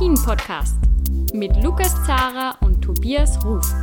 Après-Ski, der Alpin-Podcast mit Lukas Zara und Tobias Ruf.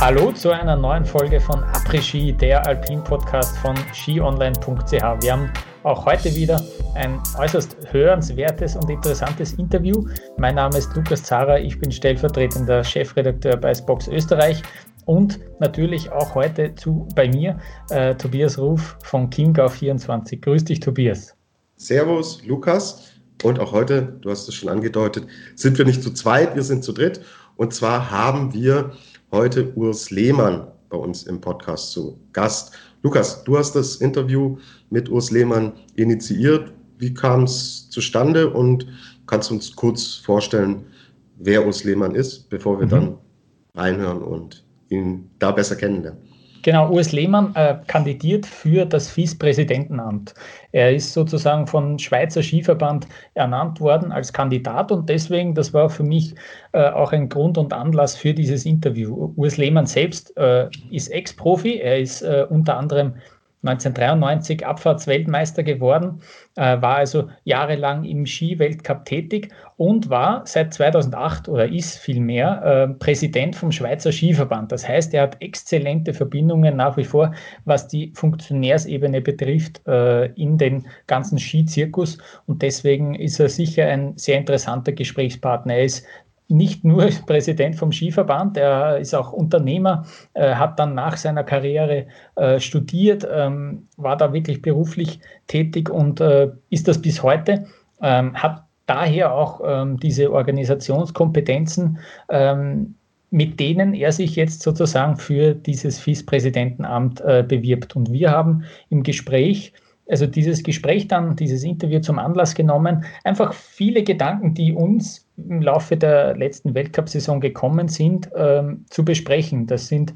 Hallo zu einer neuen Folge von Après-Ski, der Alpin-Podcast von skionline.ch. Wir haben auch heute wieder ein äußerst hörenswertes und interessantes Interview. Mein Name ist Lukas Zara, ich bin stellvertretender Chefredakteur bei Spox Österreich und natürlich auch heute zu, bei mir äh, Tobias Ruf von Chiemgau24. Grüß dich, Tobias. Servus, Lukas. Und auch heute, du hast es schon angedeutet, sind wir nicht zu zweit, wir sind zu dritt. Und zwar haben wir heute Urs Lehmann bei uns im Podcast zu Gast. Lukas, du hast das Interview mit Urs Lehmann initiiert. Wie kam es zustande und kannst du uns kurz vorstellen, wer Urs Lehmann ist, bevor wir mhm. dann reinhören und ihn da besser kennenlernen? Genau, Urs Lehmann äh, kandidiert für das FIS-Präsidentenamt. Er ist sozusagen von Schweizer Skiverband ernannt worden als Kandidat und deswegen, das war für mich äh, auch ein Grund und Anlass für dieses Interview. Urs Lehmann selbst äh, ist Ex-Profi, er ist äh, unter anderem 1993 Abfahrtsweltmeister geworden, äh, war also jahrelang im Skiweltcup tätig und war seit 2008 oder ist vielmehr äh, Präsident vom Schweizer Skiverband. Das heißt, er hat exzellente Verbindungen nach wie vor, was die Funktionärsebene betrifft, äh, in den ganzen Skizirkus und deswegen ist er sicher ein sehr interessanter Gesprächspartner. Er ist nicht nur Präsident vom Skiverband, er ist auch Unternehmer, äh, hat dann nach seiner Karriere äh, studiert, ähm, war da wirklich beruflich tätig und äh, ist das bis heute, ähm, hat daher auch ähm, diese Organisationskompetenzen, mit denen er sich jetzt sozusagen für dieses FIS-Präsidentenamt äh, bewirbt. Und wir haben im Gespräch also dieses Gespräch dann, dieses Interview zum Anlass genommen, einfach viele Gedanken, die uns im Laufe der letzten Weltcup-Saison gekommen sind, ähm, zu besprechen. Das sind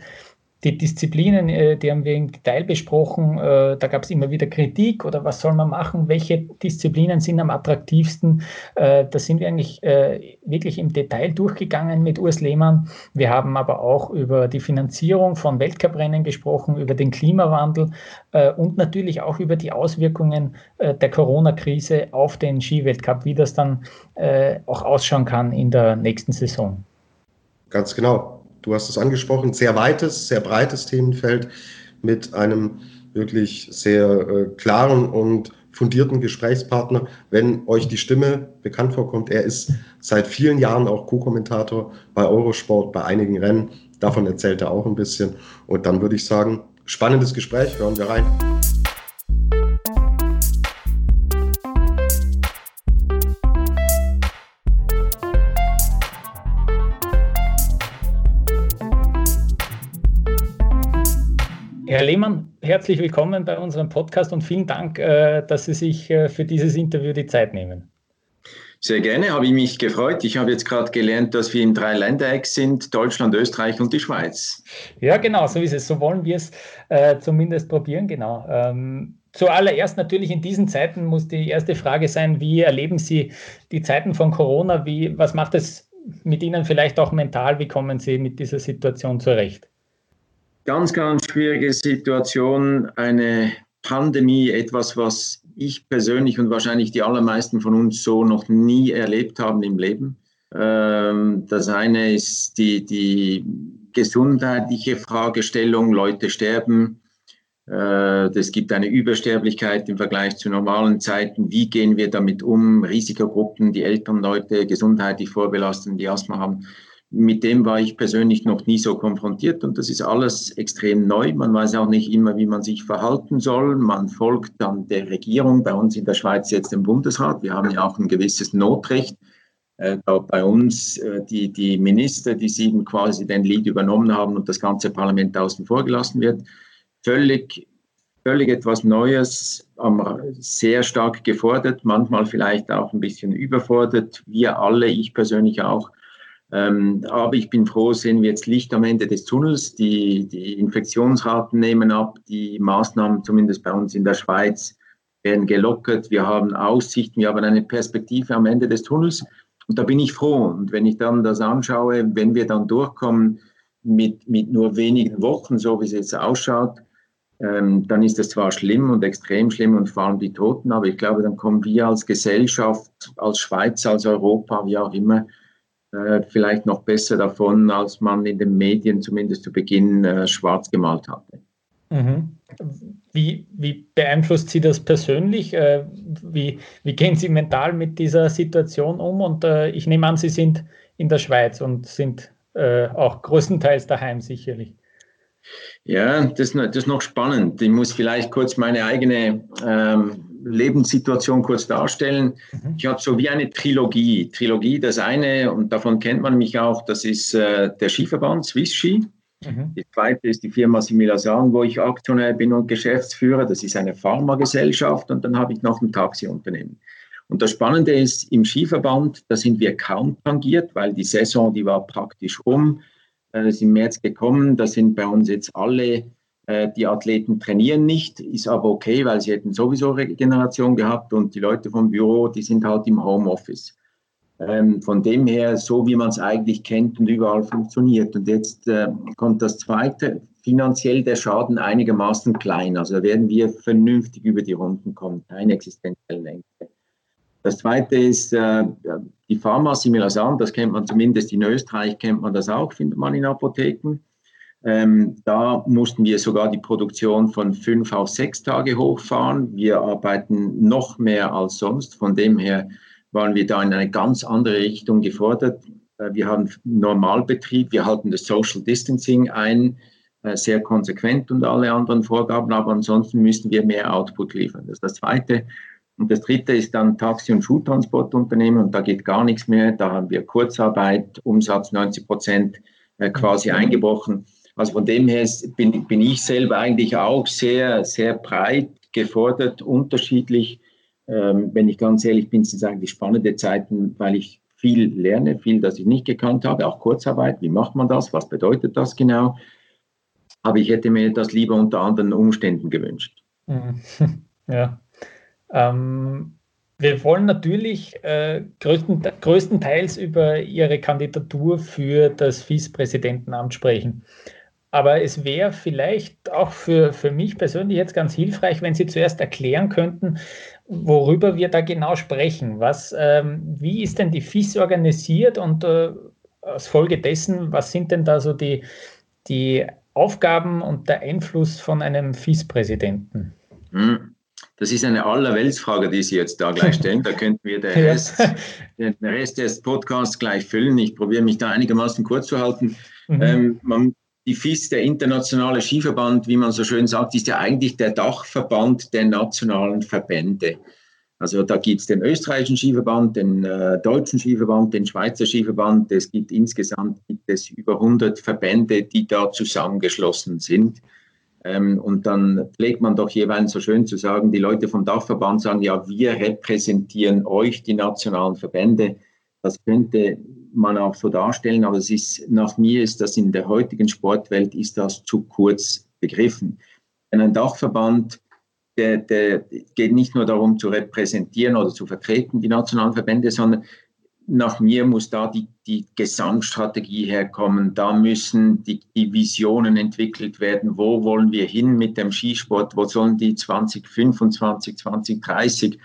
die Disziplinen, äh, die haben wir im Detail besprochen. Äh, da gab es immer wieder Kritik oder was soll man machen? Welche Disziplinen sind am attraktivsten? Äh, da sind wir eigentlich wirklich im Detail durchgegangen mit Urs Lehmann. Wir haben aber auch über die Finanzierung von Weltcuprennen gesprochen, über den Klimawandel und natürlich auch über die Auswirkungen der Corona-Krise auf den Skiweltcup, wie das dann auch ausschauen kann in der nächsten Saison. Ganz genau du hast es angesprochen, sehr weites, sehr breites Themenfeld mit einem wirklich sehr äh, klaren und fundierten Gesprächspartner. Wenn euch die Stimme bekannt vorkommt, er ist seit vielen Jahren auch Co-Kommentator bei Eurosport, bei einigen Rennen. Davon erzählt er auch ein bisschen. Und dann würde ich sagen, spannendes Gespräch, hören wir rein. Lehmann, herzlich willkommen bei unserem Podcast und vielen Dank, äh, dass Sie sich äh, für dieses Interview die Zeit nehmen. Sehr gerne, habe ich mich gefreut. Ich habe jetzt gerade gelernt, dass wir im Dreiländereck sind, Deutschland, Österreich und die Schweiz. Ja, genau, so ist es. So wollen wir es äh, zumindest probieren, genau. Ähm, zuallererst natürlich in diesen Zeiten muss die erste Frage sein, wie erleben Sie die Zeiten von Corona? Wie, was macht es mit Ihnen vielleicht auch mental? Wie kommen Sie mit dieser Situation zurecht? Ganz, ganz schwierige Situation, eine Pandemie, etwas, was ich persönlich und wahrscheinlich die allermeisten von uns so noch nie erlebt haben im Leben. Ähm, das eine ist die, die gesundheitliche Fragestellung, Leute sterben. Äh, es gibt eine Übersterblichkeit im Vergleich zu normalen Zeiten. Wie gehen wir damit um? Risikogruppen, die älteren Leute, gesundheitlich vorbelastet, die Asthma haben mit dem war ich persönlich noch nie so konfrontiert und das ist alles extrem neu. Man weiß auch nicht immer, wie man sich verhalten soll. Man folgt dann der Regierung, bei uns in der Schweiz jetzt dem Bundesrat. Wir haben ja auch ein gewisses Notrecht. Äh, bei uns äh, die, die Minister, die sieben quasi den Lead übernommen haben und das ganze Parlament außen vor gelassen wird. Völlig, völlig etwas Neues, sehr stark gefordert, manchmal vielleicht auch ein bisschen überfordert. Wir alle, ich persönlich auch. Ähm, aber ich bin froh, sehen wir jetzt Licht am Ende des Tunnels. Die, die Infektionsraten nehmen ab, die Maßnahmen, zumindest bei uns in der Schweiz, werden gelockert. Wir haben Aussichten, wir haben eine Perspektive am Ende des Tunnels. Und da bin ich froh. Und wenn ich dann das anschaue, wenn wir dann durchkommen mit, mit nur wenigen Wochen, so wie es jetzt ausschaut, ähm, dann ist das zwar schlimm und extrem schlimm und vor allem die Toten, aber ich glaube, dann kommen wir als Gesellschaft, als Schweiz, als Europa, wie auch immer, äh, vielleicht noch besser davon, als man in den Medien zumindest zu Beginn äh, schwarz gemalt hatte. Mhm. Wie, wie, beeinflusst Sie das persönlich? Äh, wie, wie, gehen Sie mental mit dieser Situation um? Und äh, ich nehme an, Sie sind in der Schweiz und sind äh, auch größtenteils daheim sicherlich. Ja, das, das, ist noch spannend. Ich muss vielleicht kurz meine eigene ähm, Lebenssituation kurz darstellen. Mhm. Ich habe so wie eine Trilogie. Trilogie, das eine, und davon kennt man mich auch, das ist äh, der Skiverband, Swiss Ski. Mhm. Die zweite ist die Firma Similasan, wo ich Aktionär bin und Geschäftsführer. Das ist eine Pharmagesellschaft und dann habe ich noch ein Taxiunternehmen. Und das Spannende ist, im Skiverband, da sind wir kaum tangiert, weil die Saison, die war praktisch um äh, ist im März gekommen. Da sind bei uns jetzt alle, die Athleten trainieren nicht, ist aber okay, weil sie hätten sowieso Regeneration gehabt und die Leute vom Büro, die sind halt im Homeoffice. Ähm, von dem her, so wie man es eigentlich kennt und überall funktioniert. Und jetzt äh, kommt das Zweite, finanziell der Schaden einigermaßen klein. Also da werden wir vernünftig über die Runden kommen, keine existenziellen Ängste. Das zweite ist äh, die Pharma-Simulasan, das kennt man zumindest in Österreich, kennt man das auch, findet man in Apotheken. Ähm, da mussten wir sogar die Produktion von fünf auf sechs Tage hochfahren. Wir arbeiten noch mehr als sonst. Von dem her waren wir da in eine ganz andere Richtung gefordert. Äh, wir haben Normalbetrieb, wir halten das Social Distancing ein, äh, sehr konsequent und alle anderen Vorgaben, aber ansonsten müssen wir mehr Output liefern. Das ist das Zweite. Und das dritte ist dann Taxi- und Schultransportunternehmen und da geht gar nichts mehr. Da haben wir Kurzarbeit, Umsatz 90 Prozent äh, quasi mhm. eingebrochen. Also von dem her bin, bin ich selber eigentlich auch sehr, sehr breit gefordert, unterschiedlich. Ähm, wenn ich ganz ehrlich bin, sind es eigentlich spannende Zeiten, weil ich viel lerne, viel, das ich nicht gekannt habe, auch Kurzarbeit. Wie macht man das? Was bedeutet das genau? Aber ich hätte mir das lieber unter anderen Umständen gewünscht. Mhm. Ja, ähm, wir wollen natürlich äh, größten, größtenteils über Ihre Kandidatur für das Vizepräsidentenamt sprechen. Aber es wäre vielleicht auch für, für mich persönlich jetzt ganz hilfreich, wenn Sie zuerst erklären könnten, worüber wir da genau sprechen. Was, ähm, wie ist denn die FIS organisiert und äh, als Folge dessen, was sind denn da so die, die Aufgaben und der Einfluss von einem FIS-Präsidenten? Hm. Das ist eine Allerweltsfrage, die Sie jetzt da gleich stellen. Da könnten wir den Rest, den Rest des Podcasts gleich füllen. Ich probiere mich da einigermaßen kurz zu halten. Mhm. Ähm, man, die FIS, der Internationale Skiverband, wie man so schön sagt, ist ja eigentlich der Dachverband der nationalen Verbände. Also da gibt es den österreichischen Skiverband, den äh, deutschen Skiverband, den Schweizer Skiverband. Es gibt insgesamt gibt es über 100 Verbände, die da zusammengeschlossen sind. Ähm, und dann pflegt man doch jeweils so schön zu sagen, die Leute vom Dachverband sagen, ja, wir repräsentieren euch, die nationalen Verbände. Das könnte man auch so darstellen, aber es ist, nach mir ist das in der heutigen Sportwelt ist das zu kurz begriffen. Denn ein Dachverband, der, der geht nicht nur darum zu repräsentieren oder zu vertreten, die nationalen Verbände, sondern nach mir muss da die, die Gesamtstrategie herkommen. Da müssen die, die, Visionen entwickelt werden. Wo wollen wir hin mit dem Skisport? Wo sollen die 2025, 2030?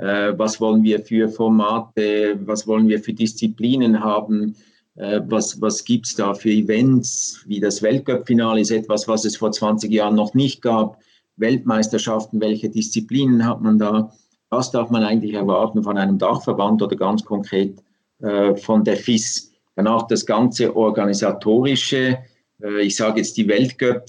Äh, was wollen wir für Formate? Was wollen wir für Disziplinen haben? Äh, was was gibt es da für Events? Wie das Weltcup-Finale ist etwas, was es vor 20 Jahren noch nicht gab. Weltmeisterschaften, welche Disziplinen hat man da? Was darf man eigentlich erwarten von einem Dachverband oder ganz konkret äh, von der FIS? Danach das ganze organisatorische, äh, ich sage jetzt die Weltcup,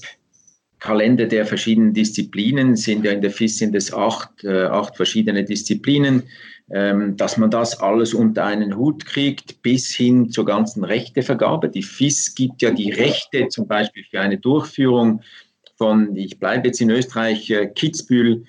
Kalender der verschiedenen Disziplinen sind ja in der FIS sind es acht, äh, acht verschiedene Disziplinen, ähm, dass man das alles unter einen Hut kriegt, bis hin zur ganzen Rechtevergabe. Die FIS gibt ja die Rechte zum Beispiel für eine Durchführung von, ich bleibe jetzt in Österreich, äh, Kitzbühel,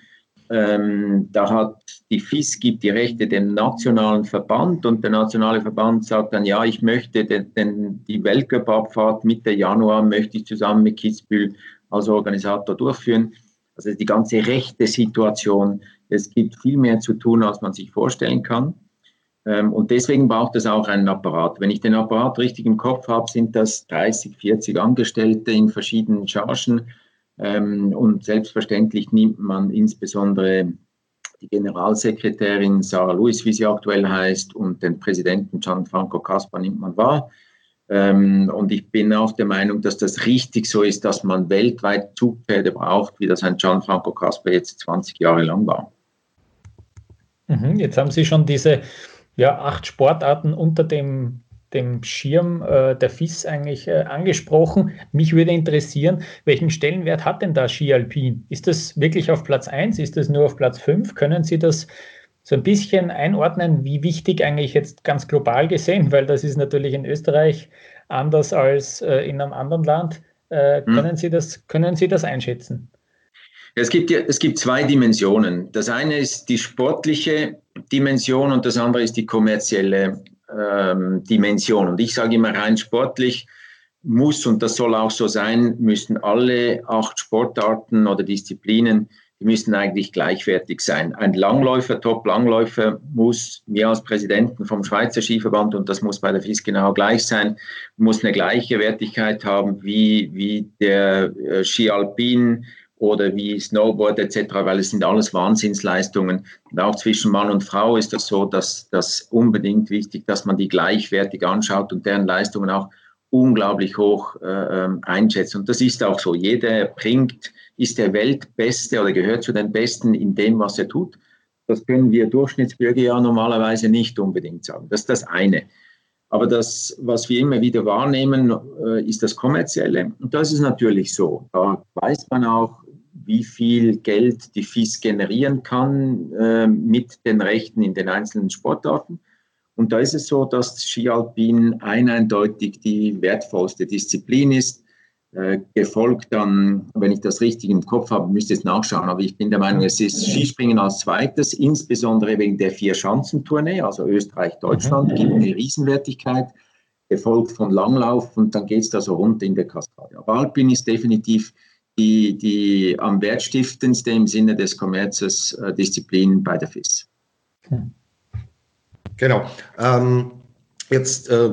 ähm, da hat die FIS gibt die Rechte dem nationalen Verband und der nationale Verband sagt dann, ja, ich möchte den, den, die Weltcup-Abfahrt Mitte Januar möchte ich zusammen mit Kitzbühel als Organisator durchführen. Also die ganze rechte Situation, es gibt viel mehr zu tun, als man sich vorstellen kann. Ähm, und deswegen braucht es auch einen Apparat. Wenn ich den Apparat richtig im Kopf habe, sind das 30, 40 Angestellte in verschiedenen Chargen Ähm, und selbstverständlich nimmt man insbesondere die Generalsekretärin Sarah Lewis, wie sie aktuell heißt, und den Präsidenten Gianfranco Caspar nimmt man wahr. Ähm, und ich bin auch der Meinung, dass das richtig so ist, dass man weltweit Zugpferde braucht, wie das ein Gianfranco Caspar jetzt 20 Jahre lang war. Mhm, jetzt haben Sie schon diese ja, acht Sportarten unter dem dem Schirm äh, der FIS eigentlich äh, angesprochen. Mich würde interessieren, welchen Stellenwert hat denn da Ski Alpin? Ist das wirklich auf Platz 1? Ist das nur auf Platz 5? Können Sie das so ein bisschen einordnen, wie wichtig eigentlich jetzt ganz global gesehen, weil das ist natürlich in Österreich anders als äh, in einem anderen Land. Äh, hm. können, Sie das, können Sie das einschätzen? Es gibt, ja, es gibt zwei Dimensionen. Das eine ist die sportliche Dimension und das andere ist die kommerzielle ähm, Dimension. Und ich sage immer rein sportlich muss, und das soll auch so sein, müssen alle acht Sportarten oder Disziplinen, die müssen eigentlich gleichwertig sein. Ein Langläufer, Top-Langläufer muss mir als Präsidenten vom Schweizer Skiverband, und das muss bei der FIS genau gleich sein, muss eine gleiche Wertigkeit haben wie, wie der äh, Ski Alpin, oder wie Snowboard etc., weil es sind alles Wahnsinnsleistungen. Und auch zwischen Mann und Frau ist das so, dass das unbedingt wichtig, dass man die gleichwertig anschaut und deren Leistungen auch unglaublich hoch äh, ähm, einschätzt. Und das ist auch so. Jeder bringt, ist der Weltbeste oder gehört zu den Besten in dem, was er tut. Das können wir Durchschnittsbürger ja normalerweise nicht unbedingt sagen. Das ist das eine. Aber das, was wir immer wieder wahrnehmen, äh, ist das Kommerzielle. Und das ist natürlich so. Da weiß man auch, wie viel Geld die FIS generieren kann äh, mit den Rechten in den einzelnen Sportarten. Und da ist es so, dass Ski Alpin eindeutig die wertvollste Disziplin ist. Äh, gefolgt dann, wenn ich das richtig im Kopf habe, müsste es nachschauen, aber ich bin der Meinung, es ist Skispringen als zweites, insbesondere wegen der Vier-Schanzentournee, also Österreich-Deutschland, mhm. gibt eine Riesenwertigkeit, gefolgt von Langlauf und dann geht es da so rund in der Kaskade. Aber Alpin ist definitiv die, die am wertstiftendste im Sinne des Kommerzes äh, Disziplin bei der FIS. Genau. Ähm, jetzt, äh,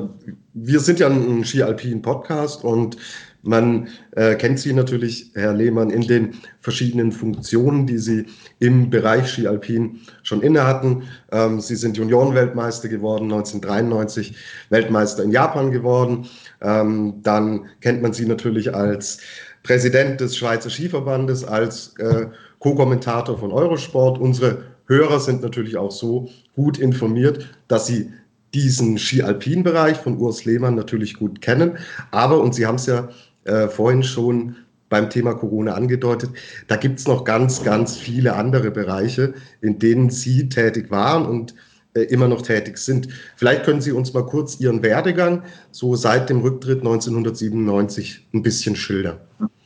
wir sind ja ein Ski-Alpin-Podcast und man äh, kennt Sie natürlich, Herr Lehmann, in den verschiedenen Funktionen, die Sie im Bereich Ski Alpin schon inne hatten. Ähm, Sie sind Juniorenweltmeister geworden, 1993 Weltmeister in Japan geworden. Ähm, dann kennt man Sie natürlich als Präsident des Schweizer Skiverbandes, als äh, Co-Kommentator von Eurosport. Unsere Hörer sind natürlich auch so gut informiert, dass sie diesen Ski-Alpin-Bereich von Urs Lehmann natürlich gut kennen. Aber, und Sie haben es ja äh, vorhin schon beim Thema Corona angedeutet, da gibt es noch ganz, ganz viele andere Bereiche, in denen Sie tätig waren und äh, immer noch tätig sind. Vielleicht können Sie uns mal kurz Ihren Werdegang so seit dem Rücktritt 1997 ein bisschen schildern.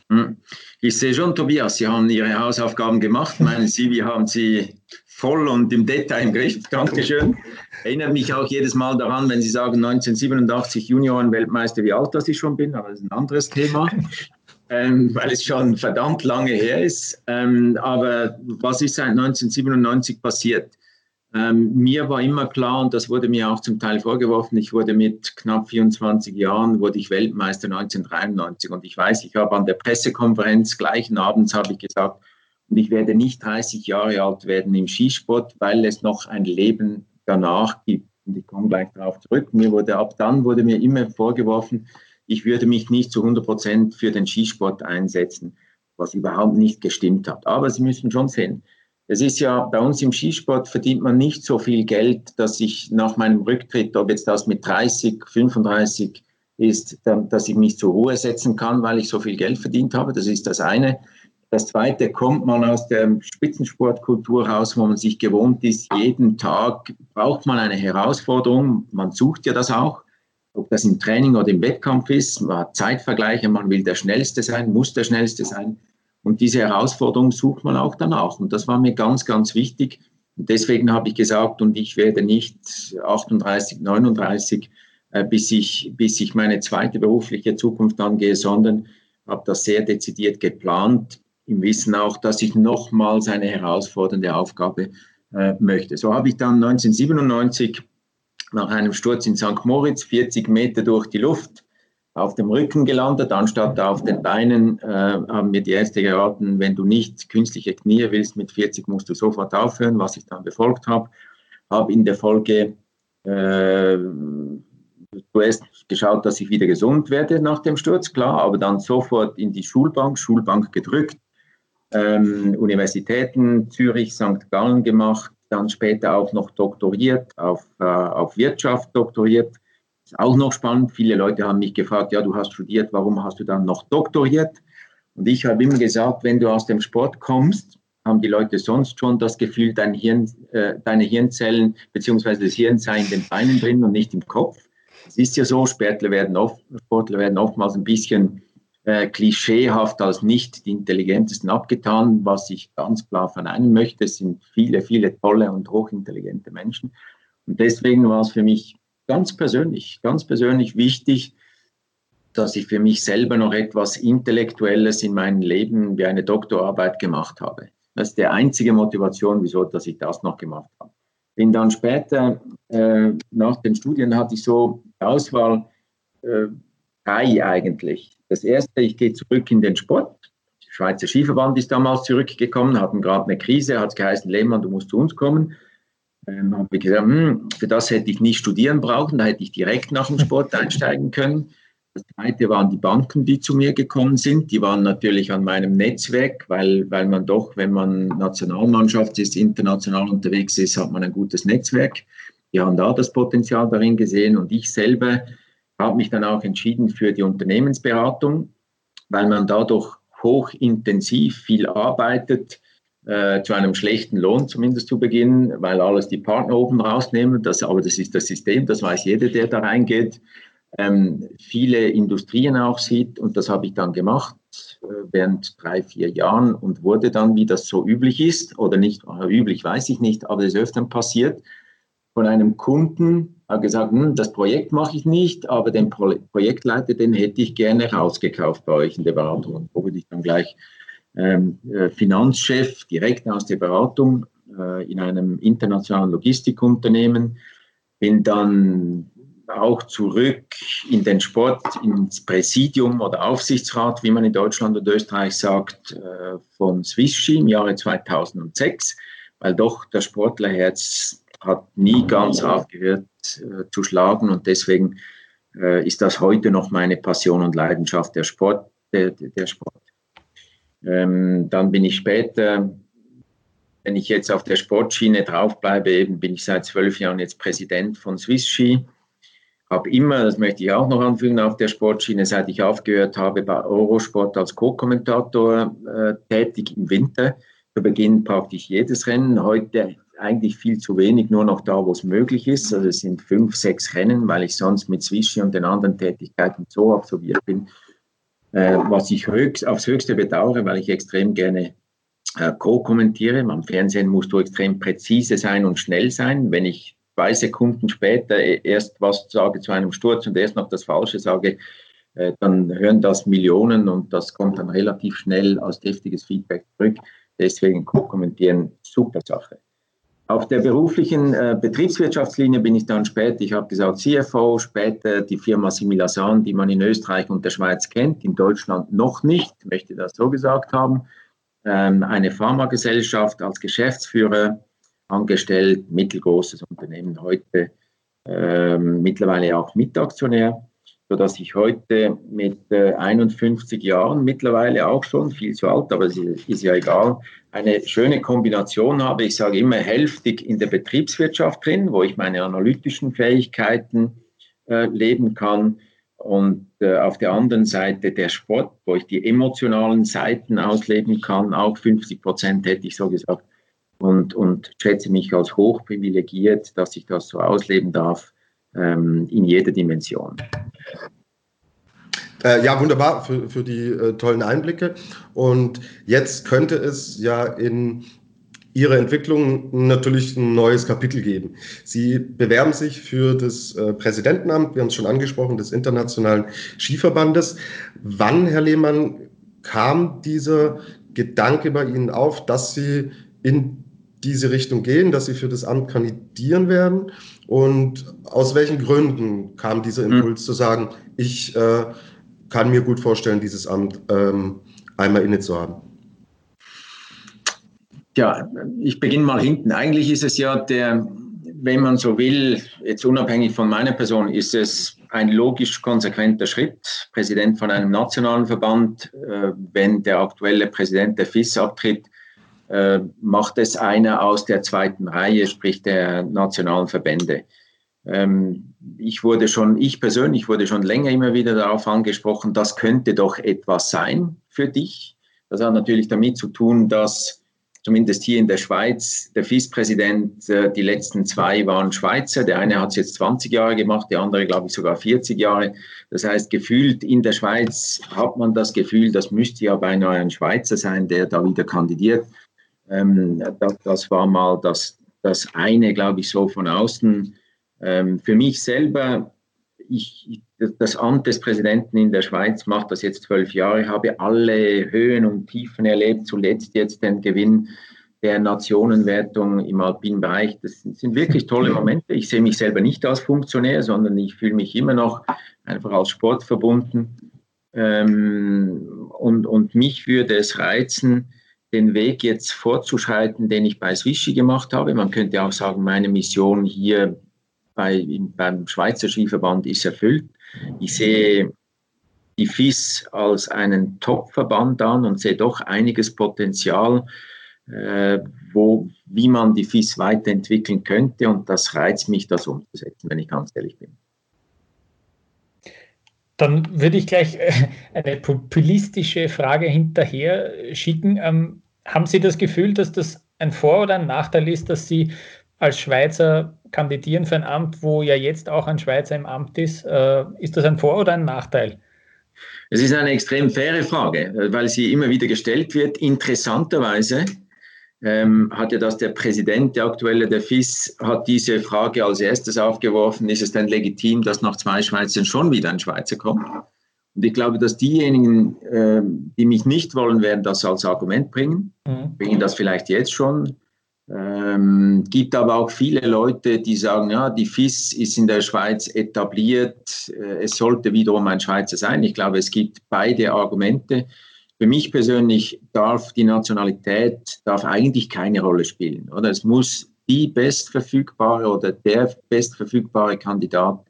Hm. Ich sehe schon, Tobias, Sie haben Ihre Hausaufgaben gemacht. Meinen Sie, wir haben Sie voll und im Detail im Griff. Dankeschön. Erinnert mich auch jedes Mal daran, wenn Sie sagen 1987 Junioren-Weltmeister, wie alt das ich schon bin, aber das ist ein anderes Thema. Ähm, weil es schon verdammt lange her ist. Ähm, aber was ist seit 1997 passiert? Ähm, mir war immer klar, und das wurde mir auch zum Teil vorgeworfen, ich wurde mit knapp 24 Jahren, wurde ich Weltmeister 1993. Und ich weiß, ich habe an der Pressekonferenz gleichen Abends habe ich gesagt, und ich werde nicht 30 Jahre alt werden im Skisport, weil es noch ein Leben danach gibt. Und ich komme gleich darauf zurück. Mir wurde ab dann wurde mir immer vorgeworfen, ich würde mich nicht zu 100 Prozent für den Skisport einsetzen, was überhaupt nicht gestimmt hat. Aber Sie müssen schon sehen, es ist ja bei uns im Skisport verdient man nicht so viel Geld, dass ich nach meinem Rücktritt, ob jetzt das mit 30, 35 ist, dass ich mich zur Ruhe setzen kann, weil ich so viel Geld verdient habe. Das ist das eine. Das zweite kommt man aus der Spitzensportkultur raus, wo man sich gewohnt ist, jeden Tag braucht man eine Herausforderung. Man sucht ja das auch, ob das im Training oder im Wettkampf ist. Man hat Zeitvergleiche, man will der Schnellste sein, muss der Schnellste sein. Und diese Herausforderung sucht man auch danach. Und das war mir ganz, ganz wichtig. Und deswegen habe ich gesagt, und ich werde nicht 38, 39, äh, bis, ich, bis ich meine zweite berufliche Zukunft angehe, sondern habe das sehr dezidiert geplant, im Wissen auch, dass ich nochmals eine herausfordernde Aufgabe äh, möchte. So habe ich dann 1997 nach einem Sturz in St. Moritz 40 Meter durch die Luft auf dem Rücken gelandet, anstatt auf den Beinen, äh, haben mir die Ärzte geraten, wenn du nicht künstliche Knie willst, mit 40 musst du sofort aufhören, was ich dann befolgt habe. Habe in der Folge äh, zuerst geschaut, dass ich wieder gesund werde nach dem Sturz, klar, aber dann sofort in die Schulbank, Schulbank gedrückt, ähm, Universitäten Zürich, St. Gallen gemacht, dann später auch noch doktoriert, auf, äh, auf Wirtschaft doktoriert. Ist auch noch spannend. Viele Leute haben mich gefragt, ja, du hast studiert, warum hast du dann noch doktoriert? Und ich habe immer gesagt, wenn du aus dem Sport kommst, haben die Leute sonst schon das Gefühl, dein Hirn, äh, deine Hirnzellen bzw. das Hirn sei in den Beinen drin und nicht im Kopf. Es ist ja so, Sportler werden, oft, Sportler werden oftmals ein bisschen äh, klischeehaft als nicht die intelligentesten abgetan, was ich ganz klar verneinen möchte. Es sind viele, viele tolle und hochintelligente Menschen. Und deswegen war es für mich ganz persönlich, ganz persönlich wichtig, dass ich für mich selber noch etwas Intellektuelles in meinem Leben wie eine Doktorarbeit gemacht habe. Das ist die einzige Motivation, wieso dass ich das noch gemacht habe. Bin dann später, äh, nach den Studien hatte ich so Auswahl, äh, drei eigentlich. Das erste, ich gehe zurück in den Sport. Der Schweizer Skiverband ist damals zurückgekommen, hatten gerade eine Krise, hat es geheißen, Lehmann, du musst zu uns kommen. Ähm, habe ich gesagt, hm, für das hätte ich nicht studieren brauchen, da hätte ich direkt nach dem Sport einsteigen können. Das zweite waren die Banken, die zu mir gekommen sind. Die waren natürlich an meinem Netzwerk, weil, weil man doch, wenn man Nationalmannschaft ist, international unterwegs ist, hat man ein gutes Netzwerk. Die haben da das Potenzial darin gesehen und ich selber habe mich dann auch entschieden für die Unternehmensberatung, weil man dadurch hochintensiv viel arbeitet, äh, zu einem schlechten Lohn zumindest zu Beginn, weil alles die Partner oben rausnehmen. Das, aber das ist das System, das weiß jeder, der da reingeht. Ähm, viele Industrien auch sieht und das habe ich dann gemacht äh, während drei, vier Jahren und wurde dann, wie das so üblich ist, oder nicht üblich, weiß ich nicht, aber es ist öfter passiert, von einem Kunden hat gesagt, hm, das Projekt mache ich nicht, aber den Pro Projektleiter, den hätte ich gerne rausgekauft bei euch in der Beratung. Und so wurde ich dann gleich ähm, äh, Finanzchef direkt aus der Beratung äh, in einem internationalen Logistikunternehmen. Bin dann auch zurück in den Sport, ins Präsidium oder Aufsichtsrat, wie man in Deutschland und Österreich sagt, äh, von Swisski im Jahre 2006, weil doch das Sportlerherz hat nie ganz aufgehört äh, zu schlagen und deswegen äh, ist das heute noch meine Passion und Leidenschaft, der Sport. Der, der Sport. Ähm, dann bin ich später, wenn ich jetzt auf der Sportschiene draufbleibe, eben bin ich seit zwölf Jahren jetzt Präsident von Swiss Ski. Habe immer, das möchte ich auch noch anfügen, auf der Sportschiene, seit ich aufgehört habe, bei Eurosport als Co-Kommentator äh, tätig im Winter. Zu Beginn praktisch jedes Rennen. Heute eigentlich viel zu wenig, nur noch da, wo es möglich ist. Also es sind fünf, sechs Rennen, weil ich sonst mit Swishy und den anderen Tätigkeiten so absolviert bin, äh, was ich höchst, aufs Höchste bedauere, weil ich extrem gerne äh, co-kommentiere. Am Fernsehen musst du extrem präzise sein und schnell sein. Wenn ich zwei Sekunden später erst was sage zu einem Sturz und erst noch das Falsche sage, äh, dann hören das Millionen und das kommt dann relativ schnell als deftiges Feedback zurück. Deswegen co-kommentieren, super Sache. Auf der beruflichen äh, Betriebswirtschaftslinie bin ich dann später, ich habe gesagt CFO, später die Firma Similasan, die man in Österreich und der Schweiz kennt, in Deutschland noch nicht, möchte das so gesagt haben. Ähm, eine Pharmagesellschaft als Geschäftsführer angestellt, mittelgroßes Unternehmen, heute ähm, mittlerweile auch Mitaktionär sodass ich heute mit äh, 51 Jahren mittlerweile auch schon, viel zu alt, aber es ist ja egal, eine schöne Kombination habe. Ich sage immer hälftig in der Betriebswirtschaft drin, wo ich meine analytischen Fähigkeiten äh, leben kann und äh, auf der anderen Seite der Sport, wo ich die emotionalen Seiten ausleben kann, auch 50 Prozent hätte ich so gesagt. Und, und schätze mich als hoch privilegiert, dass ich das so ausleben darf ähm, in jeder Dimension. Äh, ja, wunderbar für, für die äh, tollen Einblicke. Und jetzt könnte es ja in Ihrer Entwicklung natürlich ein neues Kapitel geben. Sie bewerben sich für das äh, Präsidentenamt, wir haben es schon angesprochen, des Internationalen Skiverbandes. Wann, Herr Lehmann, kam dieser Gedanke bei Ihnen auf, dass Sie in diese Richtung gehen, dass Sie für das Amt kandidieren werden? Und aus welchen Gründen kam dieser hm. Impuls mhm. zu sagen, ich äh, kann mir gut vorstellen, dieses Amt ähm, einmal inne zu haben? Ja, ich beginne mal hinten. Eigentlich ist es ja der, wenn man so will, jetzt unabhängig von meiner Person, ist es ein logisch konsequenter Schritt. Präsident von einem nationalen Verband, äh, wenn der aktuelle Präsident der FIS abtritt, äh, macht es einer aus der zweiten Reihe, sprich der nationalen Verbände. Ähm, ich wurde schon, ich persönlich wurde schon länger immer wieder darauf angesprochen, das könnte doch etwas sein für dich. Das hat natürlich damit zu tun, dass zumindest hier in der Schweiz, der FIS-Präsident, äh, die letzten zwei waren Schweizer. Der eine hat es jetzt 20 Jahre gemacht, der andere, glaube ich, sogar 40 Jahre. Das heißt, gefühlt in der Schweiz hat man das Gefühl, das müsste ja beinahe ein Schweizer sein, der da wieder kandidiert. Ähm, das, das, war mal das, das eine, glaube ich, so von außen. Ähm, für mich selber, ich, das Amt des Präsidenten in der Schweiz macht das jetzt zwölf Jahre, habe alle Höhen und Tiefen erlebt, zuletzt jetzt den Gewinn der Nationenwertung im alpinen Bereich. Das sind wirklich tolle Momente. Ich sehe mich selber nicht als Funktionär, sondern ich fühle mich immer noch einfach als Sport verbunden. Ähm, und, und mich würde es reizen, den Weg jetzt fortzuschreiten, den ich bei Swishy gemacht habe. Man könnte auch sagen, meine Mission hier bei, beim Schweizer Skiverband ist erfüllt. Ich sehe die FIS als einen Top-Verband an und sehe doch einiges Potenzial, äh, wo, wie man die FIS weiterentwickeln könnte. Und das reizt mich, das umzusetzen, wenn ich ganz ehrlich bin. Dann würde ich gleich äh, eine populistische Frage hinterher schicken. Ähm, haben Sie das Gefühl, dass das ein Vor- oder ein Nachteil ist, dass Sie als Schweizer kandidieren für ein Amt, wo ja jetzt auch ein Schweizer im Amt ist. Äh, ist das ein Vor- oder ein Nachteil? Es ist eine extrem faire Frage, weil sie immer wieder gestellt wird. Interessanterweise ähm, hat ja das der Präsident, der aktuelle der FIS, hat diese Frage als erstes aufgeworfen. Ist es denn legitim, dass nach zwei Schweizern schon wieder ein Schweizer kommt? Und ich glaube, dass diejenigen, äh, die mich nicht wollen, werden das als Argument bringen, mhm. bringen das vielleicht jetzt schon. Ähm, gibt aber auch viele Leute, die sagen, ja, die FIS ist in der Schweiz etabliert, äh, es sollte wiederum ein Schweizer sein. Ich glaube, es gibt beide Argumente. Für mich persönlich darf die Nationalität darf eigentlich keine Rolle spielen. Oder es muss die bestverfügbare oder der bestverfügbare Kandidat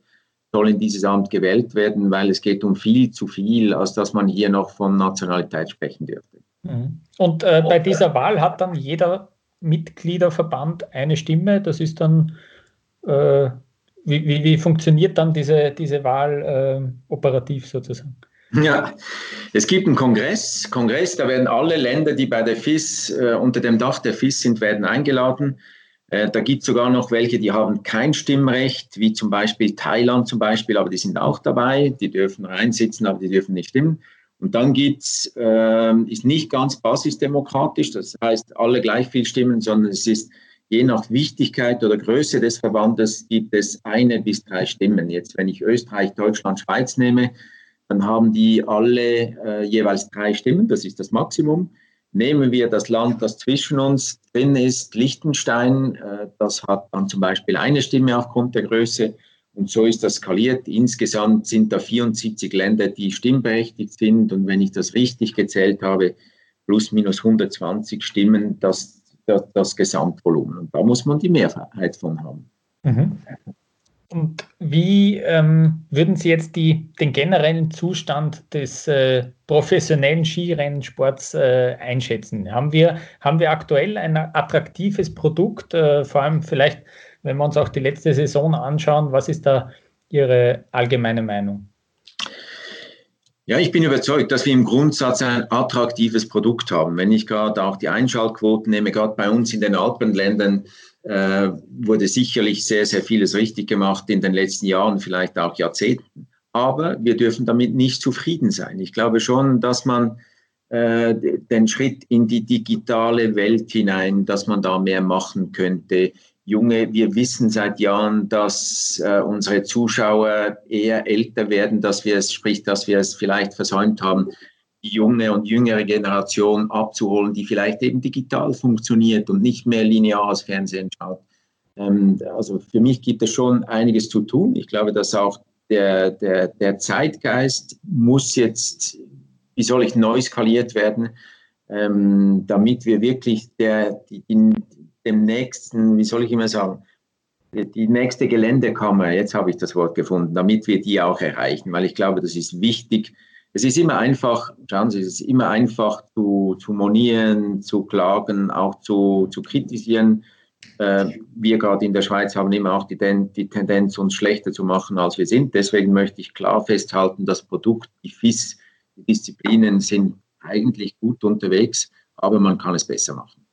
soll in dieses Amt gewählt werden, weil es geht um viel zu viel, als dass man hier noch von Nationalität sprechen dürfte. Mhm. Und äh, bei dieser Wahl hat dann jeder Mitgliederverband eine Stimme. Das ist dann, äh, wie, wie, wie, funktioniert dann diese, diese Wahl äh, operativ sozusagen? Ja, es gibt einen Kongress. Kongress, da werden alle Länder, die bei der FIS äh, unter dem Dach der FIS sind, werden eingeladen. Äh, da gibt es sogar noch welche, die haben kein Stimmrecht, wie zum Beispiel Thailand zum Beispiel, aber die sind auch dabei. Die dürfen reinsitzen, aber die dürfen nicht stimmen. Und dann gibt's, äh, ist nicht ganz basisdemokratisch, das heißt alle gleich viel stimmen, sondern es ist je nach Wichtigkeit oder Größe des Verbandes gibt es eine bis drei Stimmen. Jetzt, wenn ich Österreich, Deutschland, Schweiz nehme, dann haben die alle äh, jeweils drei Stimmen, das ist das Maximum. Nehmen wir das Land, das zwischen uns drin ist, Liechtenstein, äh, das hat dann zum Beispiel eine Stimme aufgrund der Größe. Und so ist das skaliert. Insgesamt sind da 74 Länder, die stimmberechtigt sind. Und wenn ich das richtig gezählt habe, plus minus 120 Stimmen, das, das, das Gesamtvolumen. Und da muss man die Mehrheit von haben. Mhm. Und wie ähm, würden Sie jetzt die, den generellen Zustand des äh, professionellen Skirennsports äh, einschätzen? Haben wir, haben wir aktuell ein attraktives Produkt, äh, vor allem vielleicht wenn wir uns auch die letzte Saison anschauen, was ist da Ihre allgemeine Meinung? Ja, ich bin überzeugt, dass wir im Grundsatz ein attraktives Produkt haben. Wenn ich gerade auch die Einschaltquoten nehme, gerade bei uns in den Alpenländern äh, wurde sicherlich sehr, sehr vieles richtig gemacht in den letzten Jahren, vielleicht auch Jahrzehnten. Aber wir dürfen damit nicht zufrieden sein. Ich glaube schon, dass man äh, den Schritt in die digitale Welt hinein, dass man da mehr machen könnte. Junge, wir wissen seit Jahren, dass äh, unsere Zuschauer eher älter werden, dass wir es, sprich, dass wir es vielleicht versäumt haben, die junge und jüngere Generation abzuholen, die vielleicht eben digital funktioniert und nicht mehr linear das Fernsehen schaut. Ähm, also für mich gibt es schon einiges zu tun. Ich glaube, dass auch der, der, der Zeitgeist muss jetzt, wie soll ich, neu skaliert werden, ähm, damit wir wirklich der, die, dem nächsten, wie soll ich immer sagen, die nächste Geländekammer, jetzt habe ich das Wort gefunden, damit wir die auch erreichen, weil ich glaube, das ist wichtig. Es ist immer einfach, schauen Sie, es ist immer einfach zu, zu monieren, zu klagen, auch zu, zu kritisieren. Äh, wir gerade in der Schweiz haben immer auch die, die, Tendenz, uns schlechter zu machen, als wir sind. Deswegen möchte ich klar festhalten, das Produkt, die FIS, die Disziplinen sind eigentlich gut unterwegs, aber man kann es besser machen.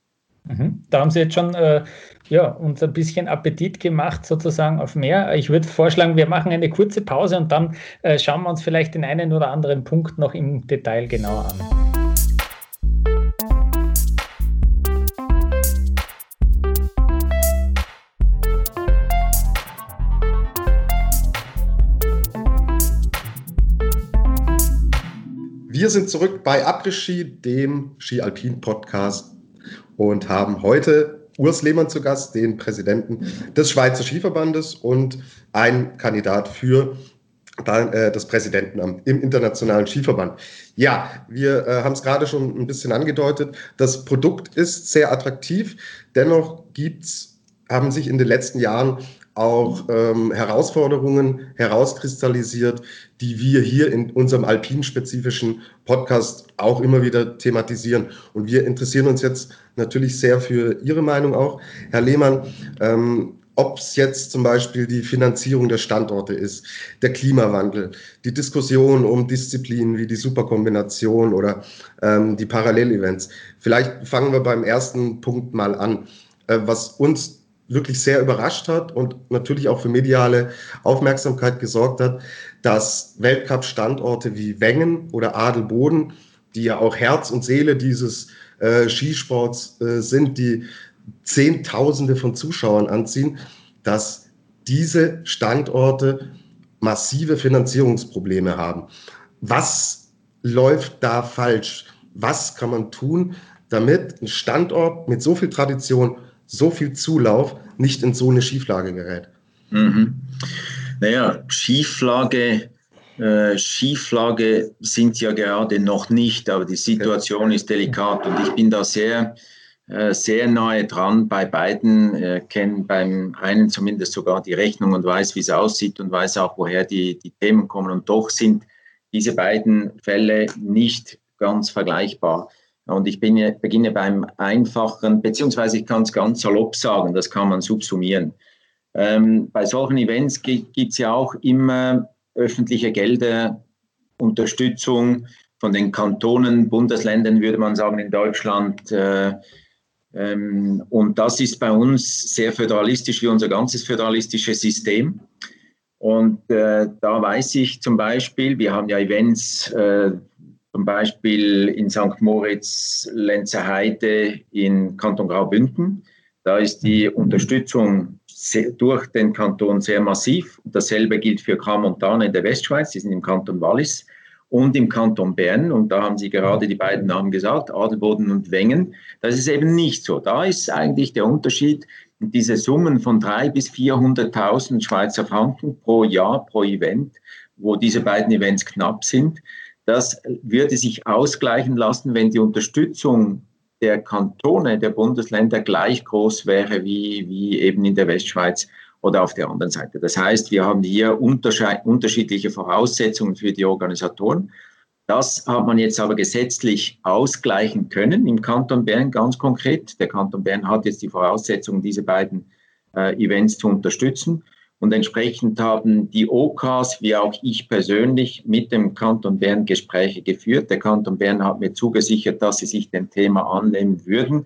Mhm. Da haben Sie jetzt schon äh, ja, uns ein bisschen Appetit gemacht, sozusagen auf mehr. Ich würde vorschlagen, wir machen eine kurze Pause und dann äh, schauen wir uns vielleicht den einen oder anderen Punkt noch im Detail genauer an. Wir sind zurück bei Après-Ski, dem Ski-Alpin-Podcast und haben heute Urs Lehmann zu Gast, den Präsidenten des Schweizer Skiverbandes und ein Kandidat für äh, das Präsidentenamt im Internationalen Skiverband. Ja, wir äh, haben es gerade schon ein bisschen angedeutet. Das Produkt ist sehr attraktiv. Dennoch gibt's, haben sich in den letzten Jahren auch ähm, Herausforderungen herauskristallisiert, die wir hier in unserem alpinspezifischen Podcast auch immer wieder thematisieren. Und wir interessieren uns jetzt natürlich sehr für Ihre Meinung auch. Herr Lehmann, ähm, ob es jetzt zum Beispiel die Finanzierung der Standorte ist, der Klimawandel, die Diskussion um Disziplinen wie die Superkombination oder ähm, die Parallelevents. Vielleicht fangen wir beim ersten Punkt mal an. Äh, was uns wirklich sehr überrascht hat und natürlich auch für mediale Aufmerksamkeit gesorgt hat, dass Weltcup-Standorte wie Wengen oder Adelboden, die ja auch Herz und Seele dieses äh, Skisports äh, sind, die Zehntausende von Zuschauern anziehen, dass diese Standorte massive Finanzierungsprobleme haben. Was läuft da falsch? Was kann man tun, damit ein Standort mit so viel Tradition so viel Zulauf nicht in so eine Schieflage gerät. Mhm. Naja, Schieflage, äh, Schieflage sind ja gerade noch nicht, aber die Situation ist delikat und ich bin da sehr, äh, sehr nahe dran bei beiden, äh, kenne beim einen zumindest sogar die Rechnung und weiß, wie es aussieht und weiß auch, woher die, die Themen kommen. Und doch sind diese beiden Fälle nicht ganz vergleichbar. Und ich bin, beginne beim einfachen, beziehungsweise ich kann es ganz salopp sagen, das kann man subsumieren. Ähm, bei solchen Events gibt es ja auch immer öffentliche Gelder, Unterstützung von den Kantonen, Bundesländern, würde man sagen, in Deutschland. Äh, ähm, und das ist bei uns sehr föderalistisch wie unser ganzes föderalistisches System. Und äh, da weiß ich zum Beispiel, wir haben ja Events, äh, zum Beispiel in St. Moritz, Lenzerheide in Kanton Graubünden. Da ist die Unterstützung durch den Kanton sehr massiv. Dasselbe gilt für Gramontana in der Westschweiz, die sind im Kanton Wallis und im Kanton Bern. Und da haben Sie gerade die beiden Namen gesagt, Adelboden und Wengen. Das ist eben nicht so. Da ist eigentlich der Unterschied, diese Summen von 300.000 bis 400.000 Schweizer Franken pro Jahr, pro Event, wo diese beiden Events knapp sind, das würde sich ausgleichen lassen, wenn die Unterstützung der Kantone, der Bundesländer gleich groß wäre wie, wie eben in der Westschweiz oder auf der anderen Seite. Das heißt, wir haben hier unterschiedliche Voraussetzungen für die Organisatoren. Das hat man jetzt aber gesetzlich ausgleichen können im Kanton Bern ganz konkret. Der Kanton Bern hat jetzt die Voraussetzungen, diese beiden äh, Events zu unterstützen. Und entsprechend haben die OKs, wie auch ich persönlich, mit dem Kanton Bern Gespräche geführt. Der Kanton Bern hat mir zugesichert, dass sie sich dem Thema annehmen würden.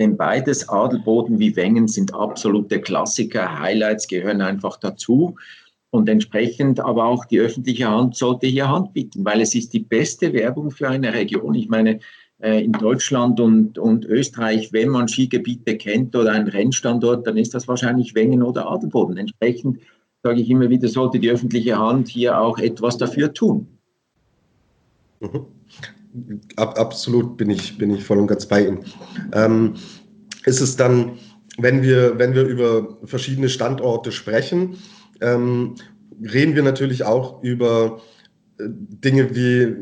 Denn beides, Adelboden wie Wengen, sind absolute Klassiker. Highlights gehören einfach dazu. Und entsprechend aber auch die öffentliche Hand sollte hier Hand bieten, weil es ist die beste Werbung für eine Region. Ich meine, in Deutschland und, und Österreich, wenn man Skigebiete kennt oder einen Rennstandort, dann ist das wahrscheinlich Wengen oder Adelboden. Entsprechend sage ich immer wieder, sollte die öffentliche Hand hier auch etwas dafür tun. Mhm. Ab, absolut bin ich, bin ich voll und ganz bei Ihnen. Ähm, ist es dann, wenn wir, wenn wir über verschiedene Standorte sprechen, ähm, reden wir natürlich auch über äh, Dinge wie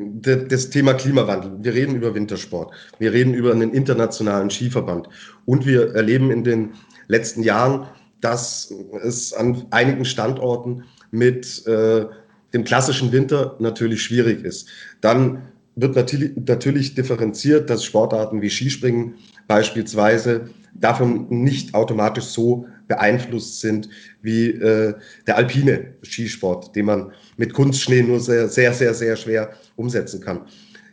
das Thema Klimawandel. Wir reden über Wintersport. Wir reden über einen internationalen Skiverband. Und wir erleben in den letzten Jahren, dass es an einigen Standorten mit äh, dem klassischen Winter natürlich schwierig ist. Dann wird natürlich, natürlich differenziert, dass Sportarten wie Skispringen beispielsweise davon nicht automatisch so beeinflusst sind wie äh, der alpine Skisport, den man mit Kunstschnee nur sehr, sehr, sehr, sehr schwer umsetzen kann.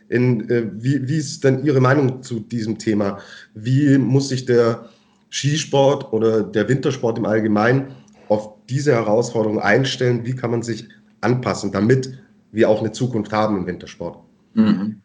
In, äh, wie, wie ist denn Ihre Meinung zu diesem Thema? Wie muss sich der Skisport oder der Wintersport im Allgemeinen auf diese Herausforderung einstellen? Wie kann man sich anpassen, damit wir auch eine Zukunft haben im Wintersport? Mhm.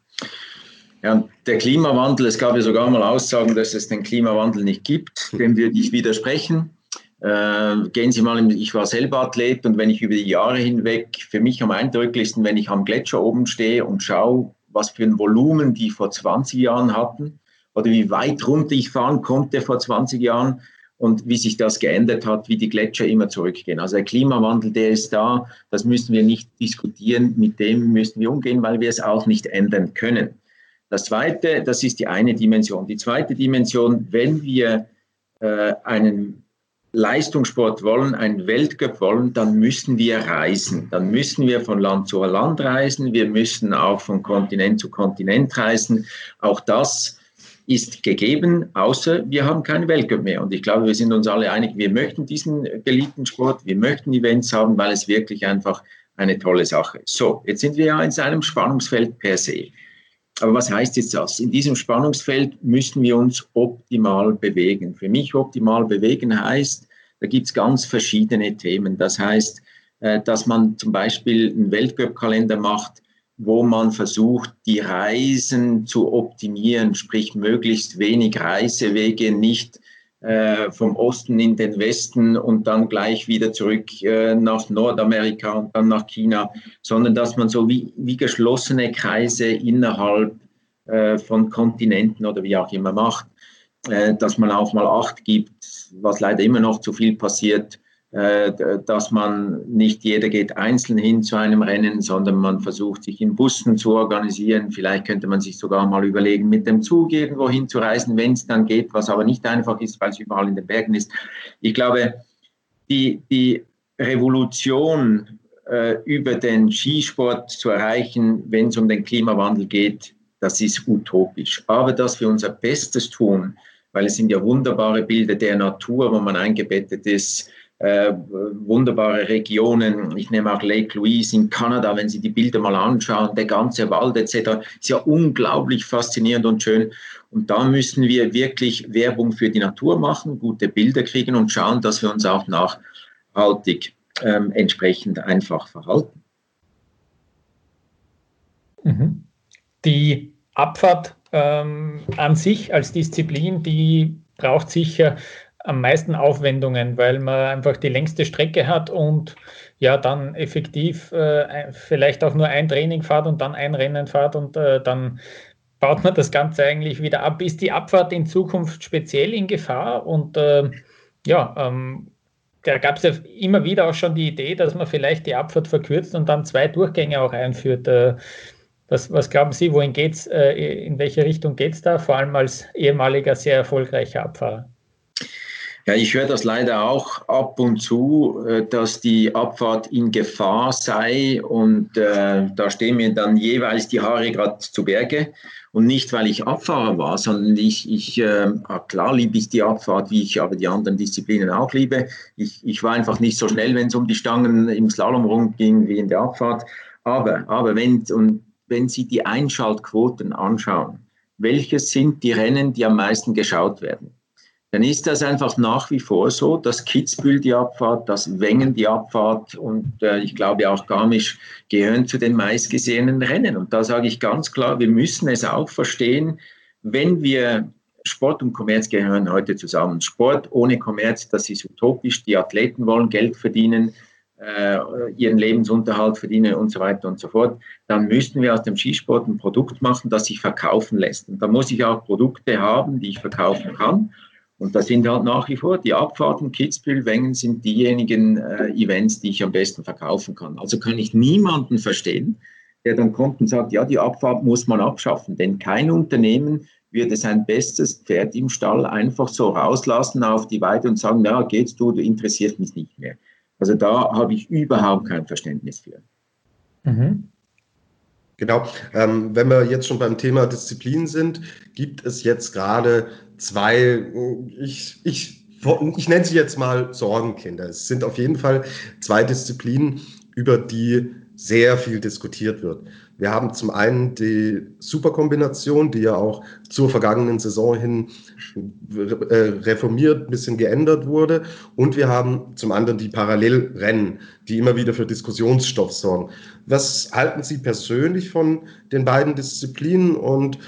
Ja, der Klimawandel, es gab ja sogar mal Aussagen, dass es den Klimawandel nicht gibt. Dem würde ich widersprechen. Äh, gehen Sie mal, in, ich war selber Athlet und wenn ich über die Jahre hinweg, für mich am eindrücklichsten, wenn ich am Gletscher oben stehe und schaue, was für ein Volumen die vor 20 Jahren hatten oder wie weit runter ich fahren konnte vor 20 Jahren und wie sich das geändert hat, wie die Gletscher immer zurückgehen. Also der Klimawandel, der ist da, das müssen wir nicht diskutieren, mit dem müssen wir umgehen, weil wir es auch nicht ändern können. Das Zweite, das ist die eine Dimension. Die zweite Dimension, wenn wir äh, einen Leistungssport wollen, einen Weltcup wollen, dann müssen wir reisen. Dann müssen wir von Land zu Land reisen. Wir müssen auch von Kontinent zu Kontinent reisen. Auch das ist gegeben, außer wir haben keinen Weltcup mehr. Und ich glaube, wir sind uns alle einig, wir möchten diesen beliebten Sport, wir möchten Events haben, weil es wirklich einfach eine tolle Sache ist. So, jetzt sind wir ja in einem Spannungsfeld per se. Aber was heißt jetzt das? In diesem Spannungsfeld müssen wir uns optimal bewegen. Für mich optimal bewegen heißt, da gibt es ganz verschiedene Themen. Das heißt, äh, dass man zum Beispiel einen Weltcup-Kalender macht, wo man versucht, die Reisen zu optimieren, sprich möglichst wenig Reisewege, nicht äh, vom Osten in den Westen und dann gleich wieder zurück äh, nach Nordamerika und dann nach China, sondern dass man so wie, wie geschlossene Kreise innerhalb äh, von Kontinenten oder wie auch immer macht, dass man auch mal Acht gibt, was leider immer noch zu viel passiert, dass man nicht jeder geht einzeln hin zu einem Rennen, sondern man versucht sich in Bussen zu organisieren. Vielleicht könnte man sich sogar mal überlegen, mit dem Zug irgendwo hinzureisen, wenn es dann geht, was aber nicht einfach ist, weil es überall in den Bergen ist. Ich glaube, die, die Revolution äh, über den Skisport zu erreichen, wenn es um den Klimawandel geht, das ist utopisch. Aber dass wir unser Bestes tun, weil es sind ja wunderbare Bilder der Natur, wo man eingebettet ist, äh, wunderbare Regionen. Ich nehme auch Lake Louise in Kanada, wenn Sie die Bilder mal anschauen, der ganze Wald etc. ist ja unglaublich faszinierend und schön. Und da müssen wir wirklich Werbung für die Natur machen, gute Bilder kriegen und schauen, dass wir uns auch nachhaltig ähm, entsprechend einfach verhalten. Mhm. Die Abfahrt ähm, an sich als Disziplin, die braucht sicher am meisten Aufwendungen, weil man einfach die längste Strecke hat und ja dann effektiv äh, vielleicht auch nur ein Training fahrt und dann ein Rennen fahrt und äh, dann baut man das Ganze eigentlich wieder ab. Ist die Abfahrt in Zukunft speziell in Gefahr? Und äh, ja, ähm, da gab es ja immer wieder auch schon die Idee, dass man vielleicht die Abfahrt verkürzt und dann zwei Durchgänge auch einführt. Äh, was, was, glauben Sie, wohin geht's? Äh, in welche Richtung geht es da? Vor allem als ehemaliger sehr erfolgreicher Abfahrer. Ja, ich höre das leider auch ab und zu, äh, dass die Abfahrt in Gefahr sei und äh, da stehen mir dann jeweils die Haare gerade zu Berge und nicht, weil ich Abfahrer war, sondern ich, ich äh, klar liebe ich die Abfahrt, wie ich aber die anderen Disziplinen auch liebe. Ich, ich war einfach nicht so schnell, wenn es um die Stangen im Slalom rumging wie in der Abfahrt. Aber, aber wenn, und wenn Sie die Einschaltquoten anschauen, welches sind die Rennen, die am meisten geschaut werden? Dann ist das einfach nach wie vor so, dass Kitzbühel die Abfahrt, dass Wengen die Abfahrt und äh, ich glaube auch Garmisch gehören zu den meistgesehenen Rennen. Und da sage ich ganz klar, wir müssen es auch verstehen, wenn wir Sport und Kommerz gehören heute zusammen. Sport ohne Kommerz, das ist utopisch. Die Athleten wollen Geld verdienen. äh, ihren Lebensunterhalt verdienen und so weiter und so fort, dann müssten wir aus dem Skisport ein Produkt machen, das sich verkaufen lässt. Und da muss ich auch Produkte haben, die ich verkaufen kann. Und das sind halt nach wie vor die Abfahrten, Kitzbühel, Wengen sind diejenigen äh, Events, die ich am besten verkaufen kann. Also kann ich niemanden verstehen, der dann kommt und sagt, ja, die Abfahrt muss man abschaffen. Denn kein Unternehmen würde sein bestes Pferd im Stall einfach so rauslassen auf die Weide und sagen, ja, geht's du, du interessierst mich nicht mehr. Also da habe ich überhaupt kein Verständnis für. Mhm. Genau. Ähm, wenn wir jetzt schon beim Thema Disziplin sind, gibt es jetzt gerade zwei, ich, ich, ich nenne sie jetzt mal Sorgenkinder. Es sind auf jeden Fall zwei Disziplinen, über die sehr viel diskutiert wird. Wir haben zum einen die Superkombination, die ja auch zur vergangenen Saison hin äh, reformiert, ein bisschen geändert wurde. Und wir haben zum anderen die Parallelrennen, die immer wieder für Diskussionsstoff sorgen. Was halten Sie persönlich von den beiden Disziplinen und